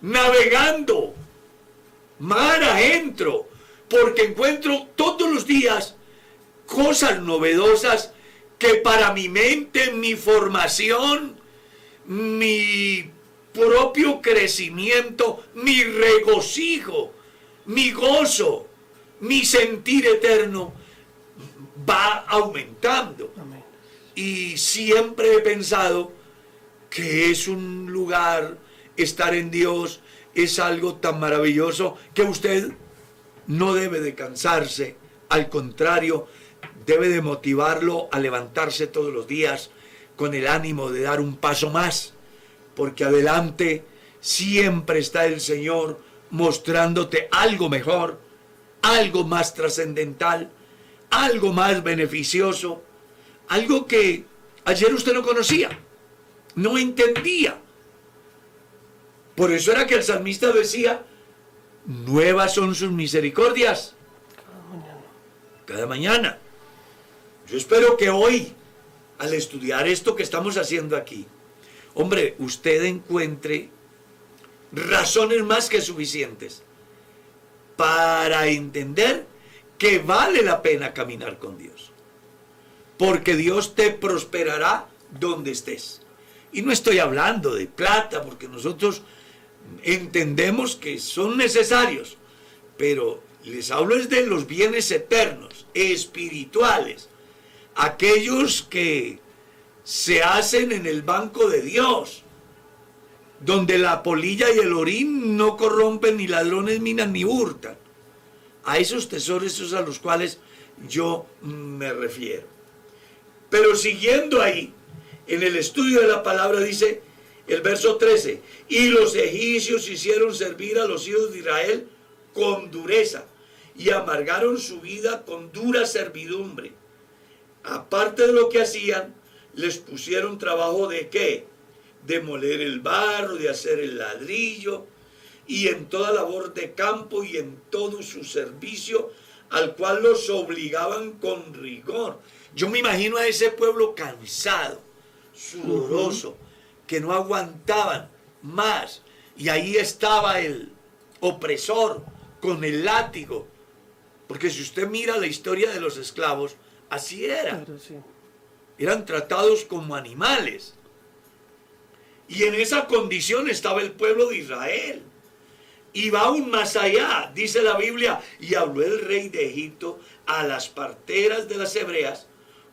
navegando mar adentro, porque encuentro todos los días cosas novedosas que para mi mente, mi formación, mi propio crecimiento, mi regocijo, mi gozo, mi sentir eterno va aumentando. Y siempre he pensado que es un lugar, estar en Dios es algo tan maravilloso que usted no debe de cansarse, al contrario, debe de motivarlo a levantarse todos los días con el ánimo de dar un paso más, porque adelante siempre está el Señor mostrándote algo mejor, algo más trascendental, algo más beneficioso, algo que ayer usted no conocía, no entendía. Por eso era que el salmista decía, nuevas son sus misericordias. Cada mañana. Yo espero que hoy, al estudiar esto que estamos haciendo aquí, hombre, usted encuentre razones más que suficientes para entender que vale la pena caminar con Dios. Porque Dios te prosperará donde estés. Y no estoy hablando de plata, porque nosotros entendemos que son necesarios, pero les hablo es de los bienes eternos, espirituales, aquellos que se hacen en el banco de Dios, donde la polilla y el orín no corrompen, ni ladrones minan, ni hurtan. A esos tesoros es a los cuales yo me refiero. Pero siguiendo ahí, en el estudio de la palabra dice el verso 13, y los egipcios hicieron servir a los hijos de Israel con dureza y amargaron su vida con dura servidumbre. Aparte de lo que hacían, les pusieron trabajo de qué? De moler el barro, de hacer el ladrillo, y en toda labor de campo y en todo su servicio, al cual los obligaban con rigor. Yo me imagino a ese pueblo cansado, sudoroso, que no aguantaban más. Y ahí estaba el opresor con el látigo. Porque si usted mira la historia de los esclavos, así era. Claro, sí. Eran tratados como animales. Y en esa condición estaba el pueblo de Israel. Y va aún más allá, dice la Biblia, y habló el rey de Egipto a las parteras de las hebreas,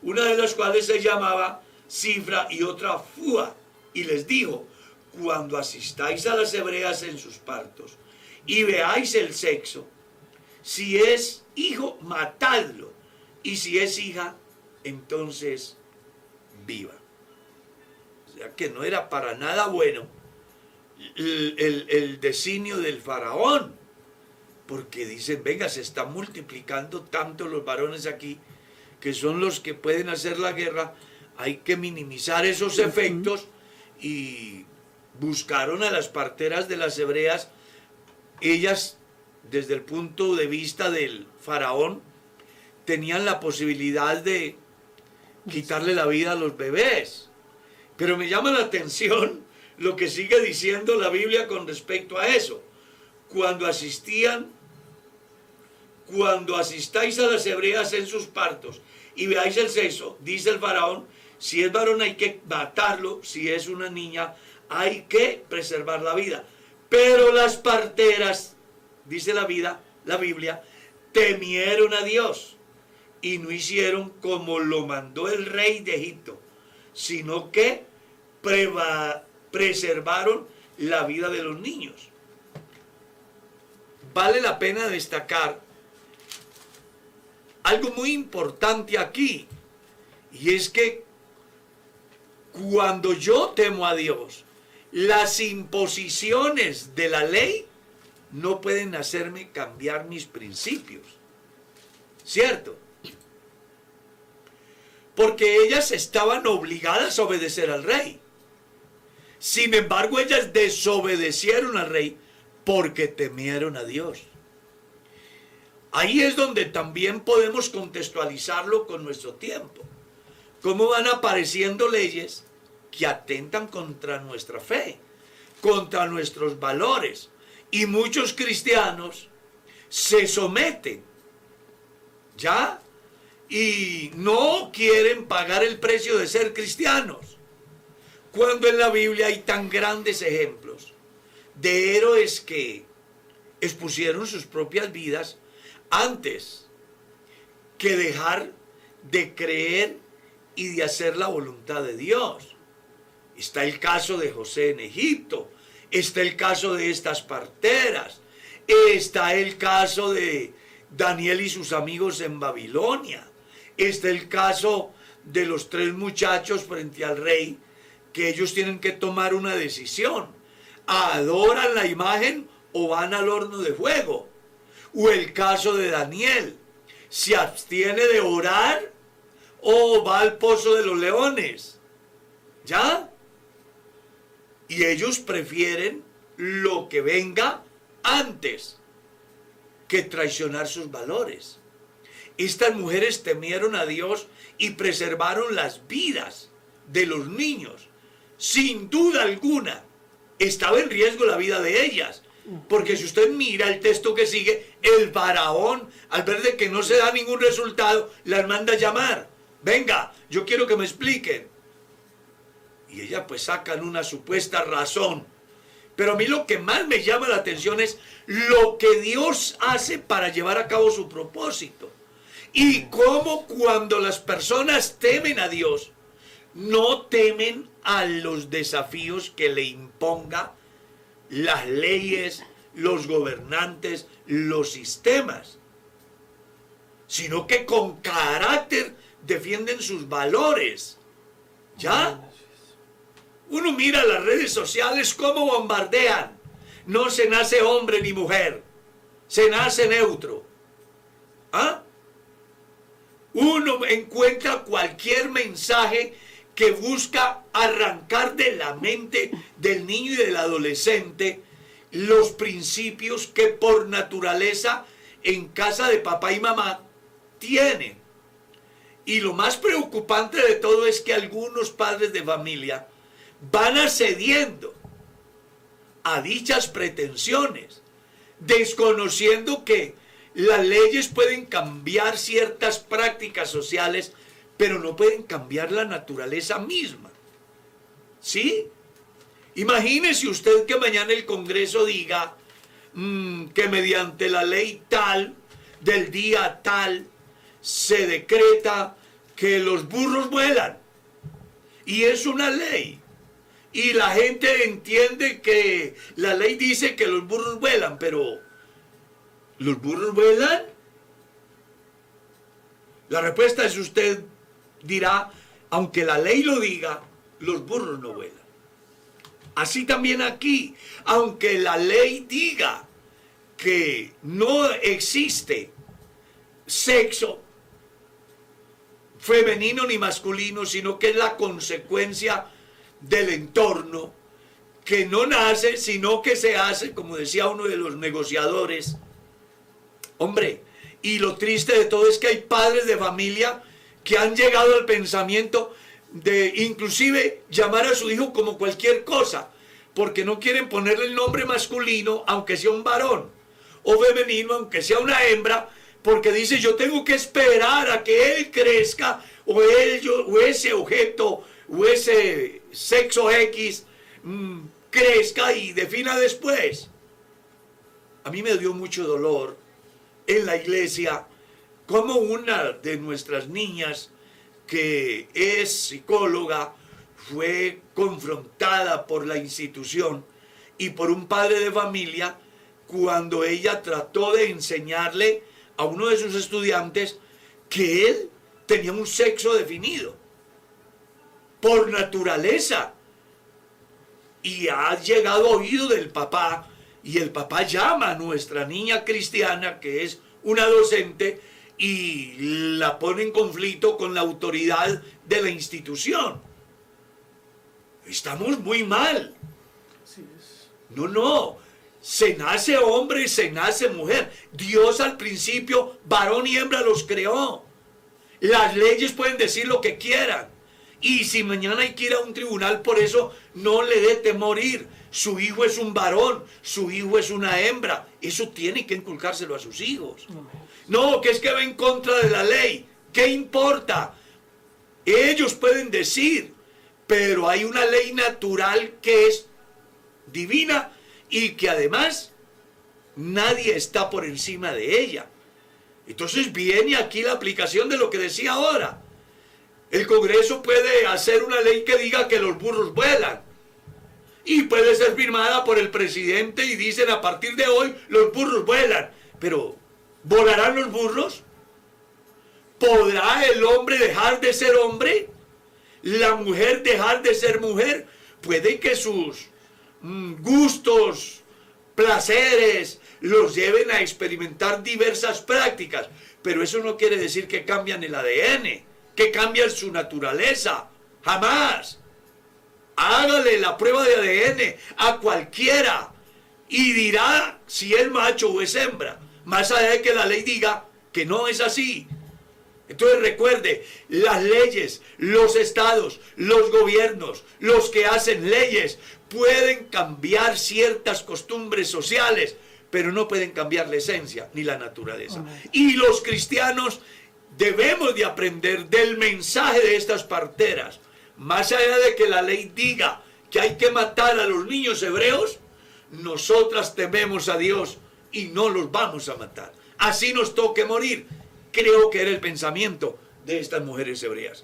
una de las cuales se llamaba Cifra y otra Fua, y les dijo, cuando asistáis a las hebreas en sus partos y veáis el sexo, si es hijo, matadlo, y si es hija, entonces viva. O sea que no era para nada bueno el, el, designio del faraón, porque dicen, venga, se están multiplicando tanto los varones aquí, que son los que pueden hacer la guerra, hay que minimizar esos efectos y buscaron a las parteras de las hebreas, ellas desde el punto de vista del faraón tenían la posibilidad de quitarle la vida a los bebés. Pero me llama la atención lo que sigue diciendo la Biblia con respecto a eso. Cuando asistían, cuando asistáis a las hebreas en sus partos y veáis el sexo, dice el faraón, si es varón hay que matarlo, si es una niña hay que preservar la vida. Pero las parteras, dice la vida, la Biblia, temieron a Dios y no hicieron como lo mandó el rey de Egipto, sino que preservaron la vida de los niños. Vale la pena destacar algo muy importante aquí, y es que cuando yo temo a Dios, las imposiciones de la ley no pueden hacerme cambiar mis principios. ¿Cierto? Porque ellas estaban obligadas a obedecer al rey. Sin embargo, ellas desobedecieron al rey porque temieron a Dios. Ahí es donde también podemos contextualizarlo con nuestro tiempo. Cómo van apareciendo leyes que atentan contra nuestra fe, contra nuestros valores. Y muchos cristianos se someten, ¿ya? Y no quieren pagar el precio de ser cristianos. Cuando en la Biblia hay tan grandes ejemplos de héroes que expusieron sus propias vidas antes que dejar de creer y de hacer la voluntad de Dios. Está el caso de José en Egipto, está el caso de estas parteras, está el caso de Daniel y sus amigos en Babilonia, Está el caso de los tres muchachos frente al rey, que ellos tienen que tomar una decisión. ¿Adoran la imagen o van al horno de fuego? O el caso de Daniel, ¿se abstiene de orar o va al pozo de los leones? ¿Ya? Y ellos prefieren lo que venga antes que traicionar sus valores. Estas mujeres temieron a Dios y preservaron las vidas de los niños. Sin duda alguna, estaba en riesgo la vida de ellas. Porque si usted mira el texto que sigue, el faraón, al ver de que no se da ningún resultado, las manda a llamar. Venga, yo quiero que me expliquen. Y ellas pues sacan una supuesta razón. Pero a mí lo que más me llama la atención es lo que Dios hace para llevar a cabo su propósito. Y cómo cuando las personas temen a Dios, no temen a los desafíos que le imponga las leyes, los gobernantes, los sistemas, sino que con carácter defienden sus valores. ¿Ya? Uno mira las redes sociales cómo bombardean. No se nace hombre ni mujer, se nace neutro. ¿Ah? Uno encuentra cualquier mensaje que busca arrancar de la mente del niño y del adolescente los principios que por naturaleza en casa de papá y mamá tienen. Y lo más preocupante de todo es que algunos padres de familia van accediendo a dichas pretensiones, desconociendo que las leyes pueden cambiar ciertas prácticas sociales, pero no pueden cambiar la naturaleza misma. ¿Sí? Imagínese usted que mañana el Congreso diga mm, que mediante la ley tal, del día tal, se decreta que los burros vuelan. Y es una ley. Y la gente entiende que la ley dice que los burros vuelan, pero ¿los burros vuelan? La respuesta es usted dirá, aunque la ley lo diga, los burros no vuelan. Así también aquí, aunque la ley diga que no existe sexo femenino ni masculino, sino que es la consecuencia del entorno, que no nace, sino que se hace, como decía uno de los negociadores. Hombre, y lo triste de todo es que hay padres de familia que han llegado al pensamiento de inclusive llamar a su hijo como cualquier cosa, porque no quieren ponerle el nombre masculino, aunque sea un varón, o femenino, aunque sea una hembra, porque dice yo tengo que esperar a que él crezca, o, él, o ese objeto, o ese sexo X mm, crezca y defina después. A mí me dio mucho dolor en la iglesia como una de nuestras niñas que es psicóloga fue confrontada por la institución y por un padre de familia cuando ella trató de enseñarle a uno de sus estudiantes que él tenía un sexo definido por naturaleza. Y ha llegado oído del papá y el papá llama a nuestra niña cristiana, que es una docente, y la pone en conflicto con la autoridad de la institución. Estamos muy mal. No, no. Se nace hombre y se nace mujer. Dios al principio, varón y hembra los creó. Las leyes pueden decir lo que quieran. Y si mañana hay que ir a un tribunal por eso, no le dé temor ir. Su hijo es un varón, su hijo es una hembra. Eso tiene que inculcárselo a sus hijos. No, que es que va en contra de la ley. ¿Qué importa? Ellos pueden decir, pero hay una ley natural que es divina y que además nadie está por encima de ella. Entonces viene aquí la aplicación de lo que decía ahora. El Congreso puede hacer una ley que diga que los burros vuelan. Y puede ser firmada por el presidente y dicen a partir de hoy los burros vuelan. Pero ¿Volarán los burros? ¿Podrá el hombre dejar de ser hombre? ¿La mujer dejar de ser mujer? Puede que sus mm, gustos, placeres, los lleven a experimentar diversas prácticas, pero eso no quiere decir que cambian el ADN, que cambian su naturaleza, jamás. Hágale la prueba de ADN a cualquiera y dirá si es macho o es hembra, más allá de que la ley diga que no es así. Entonces recuerde, las leyes, los estados, los gobiernos, los que hacen leyes, pueden cambiar ciertas costumbres sociales, pero no pueden cambiar la esencia ni la naturaleza. Y los cristianos debemos de aprender del mensaje de estas parteras. Más allá de que la ley diga que hay que matar a los niños hebreos, nosotras tememos a Dios y no los vamos a matar. Así nos toque morir creo que era el pensamiento de estas mujeres hebreas.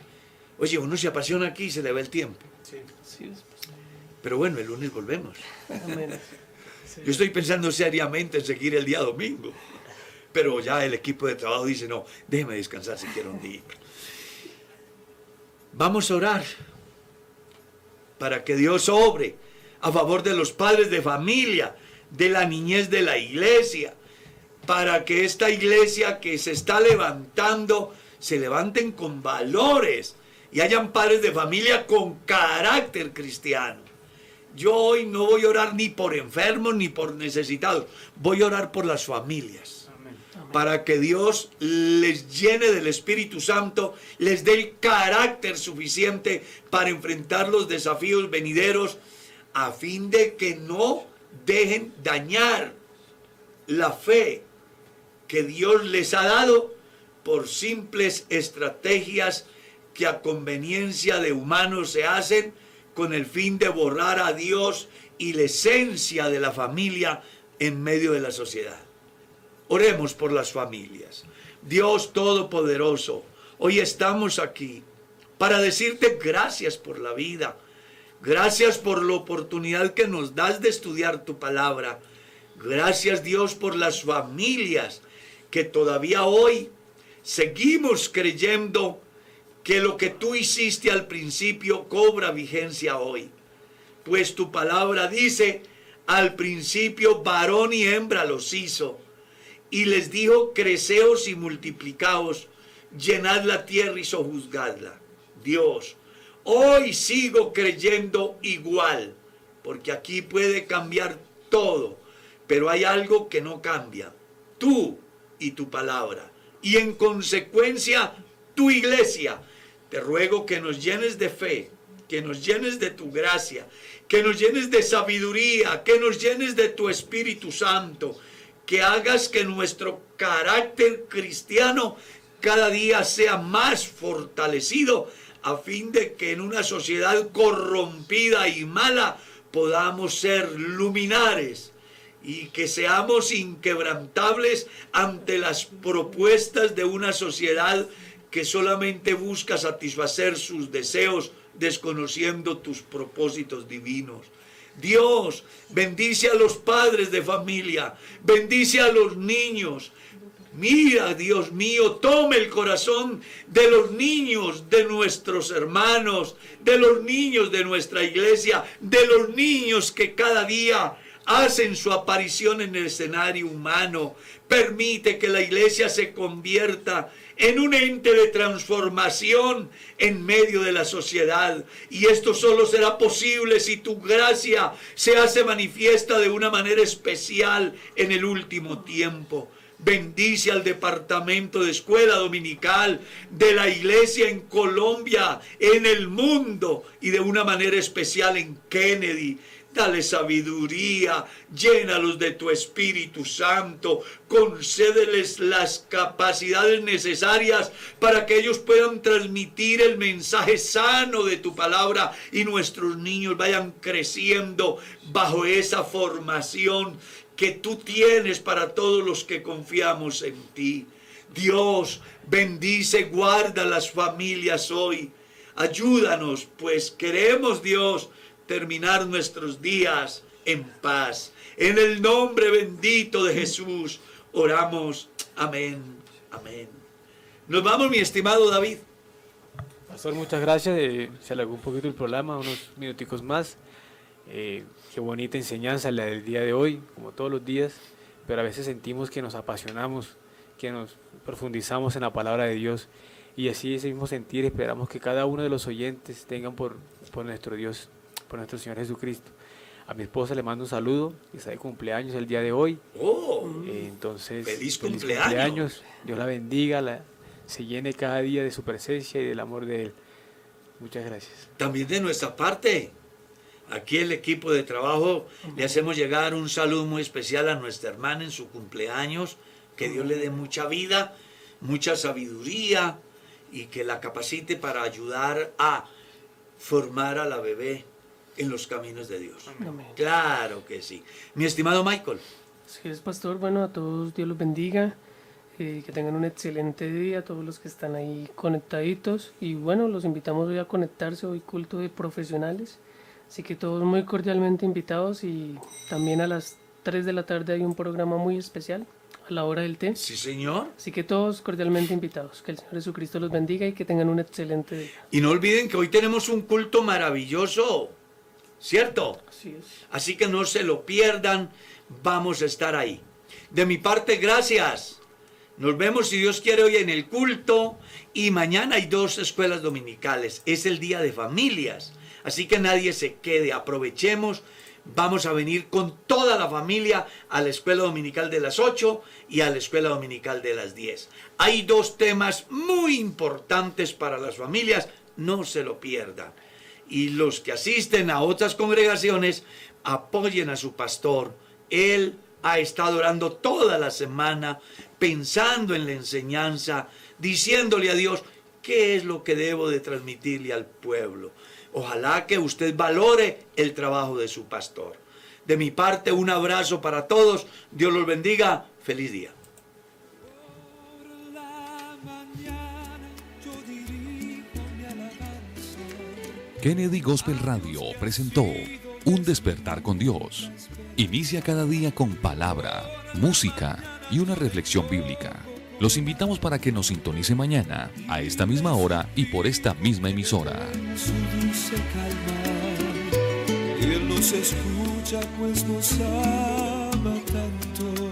Oye, uno se apasiona aquí y se le va el tiempo. Pero bueno, el lunes volvemos. Yo estoy pensando seriamente en seguir el día domingo. Pero ya el equipo de trabajo dice, no, déjeme descansar si quiero un día. Vamos a orar para que Dios obre a favor de los padres de familia, de la niñez de la iglesia, para que esta iglesia que se está levantando se levanten con valores y hayan padres de familia con carácter cristiano. Yo hoy no voy a orar ni por enfermos ni por necesitados, voy a orar por las familias. Para que Dios les llene del Espíritu Santo, les dé el carácter suficiente para enfrentar los desafíos venideros, a fin de que no dejen dañar la fe que Dios les ha dado por simples estrategias que a conveniencia de humanos se hacen con el fin de borrar a Dios y la esencia de la familia en medio de la sociedad. Oremos por las familias. Dios Todopoderoso, hoy estamos aquí para decirte gracias por la vida. Gracias por la oportunidad que nos das de estudiar tu palabra. Gracias Dios por las familias que todavía hoy seguimos creyendo que lo que tú hiciste al principio cobra vigencia hoy. Pues tu palabra dice, al principio varón y hembra los hizo, y les dijo, creceos y multiplicaos, llenad la tierra y sojuzgadla. Dios, hoy sigo creyendo igual, porque aquí puede cambiar todo, pero hay algo que no cambia. Tú y tu palabra. Y en consecuencia, tu iglesia, te ruego que nos llenes de fe, que nos llenes de tu gracia, que nos llenes de sabiduría, que nos llenes de tu Espíritu Santo, que hagas que nuestro carácter cristiano cada día sea más fortalecido a fin de que en una sociedad corrompida y mala podamos ser luminares y que seamos inquebrantables ante las propuestas de una sociedad que solamente busca satisfacer sus deseos desconociendo tus propósitos divinos. Dios bendice a los padres de familia, bendice a los niños. Mira, Dios mío, tome el corazón de los niños, de nuestros hermanos, de los niños de nuestra iglesia, de los niños que cada día hacen su aparición en el escenario humano. Permite que la iglesia se convierta en un ente de transformación en medio de la sociedad. Y esto solo será posible si tu gracia se hace manifiesta de una manera especial en el último tiempo. Bendice al departamento de escuela dominical de la iglesia en Colombia, en el mundo y de una manera especial en Kennedy. Dale sabiduría, llénalos de tu Espíritu Santo, concédeles las capacidades necesarias para que ellos puedan transmitir el mensaje sano de tu palabra y nuestros niños vayan creciendo bajo esa formación que tú tienes para todos los que confiamos en ti. Dios, bendice, guarda las familias hoy. Ayúdanos, pues queremos, Dios, terminar nuestros días en paz. En el nombre bendito de Jesús oramos. Amén. Amén. Nos vamos, mi estimado David. Pastor, muchas gracias. eh, se alargó un poquito el programa, unos minuticos más. Eh, qué bonita enseñanza la del día de hoy, como todos los días, pero a veces sentimos que nos apasionamos, que nos profundizamos en la palabra de Dios y así ese mismo sentir esperamos que cada uno de los oyentes tengan por, por nuestro Dios, por nuestro Señor Jesucristo. A mi esposa le mando un saludo, que está de cumpleaños el día de hoy. Oh, Eh, entonces, Feliz cumpleaños. Dios la bendiga, la, se llene cada día de su presencia y del amor de Él. Muchas gracias. también de nuestra parte. Aquí el equipo de trabajo le hacemos llegar un saludo muy especial a nuestra hermana en su cumpleaños. Que Dios le dé mucha vida, mucha sabiduría y que la capacite para ayudar a formar a la bebé en los caminos de Dios. Amén. Claro que sí. Mi estimado Michael, Así es, pastor. Bueno, a todos Dios los bendiga. eh, que tengan un excelente día, a todos los que están ahí conectaditos. Y bueno, los invitamos hoy a conectarse, hoy culto de profesionales. Así que todos muy cordialmente invitados y también a las 3 de la tarde hay un programa muy especial a la hora del té. sí señor. Así que todos cordialmente invitados. Que el Señor Jesucristo los bendiga y que tengan un excelente día. Y no olviden que hoy tenemos un culto maravilloso, ¿cierto? Así es. Así que no se lo pierdan, vamos a estar ahí. De mi parte, gracias. Nos vemos si Dios quiere hoy en el culto y mañana hay dos escuelas dominicales. Es el día de familias. Así que nadie se quede, aprovechemos. Vamos a venir con toda la familia a la escuela dominical de las 8 y a la escuela dominical de las 10. Hay dos temas muy importantes para las familias, no se lo pierdan y los que asisten a otras congregaciones apoyen a su pastor. Él ha estado orando toda la semana, pensando en la enseñanza, diciéndole a Dios qué es lo que debo de transmitirle al pueblo. Ojalá que usted valore el trabajo de su pastor. De mi parte, un abrazo para todos. Dios los bendiga. Feliz día. Kennedy Gospel Radio presentó Un despertar con Dios. Inicia cada día con palabra, música y una reflexión bíblica. Los invitamos para que nos sintonice mañana, a esta misma hora y por esta misma emisora. su calma. Él nos escucha pues nos ama tanto.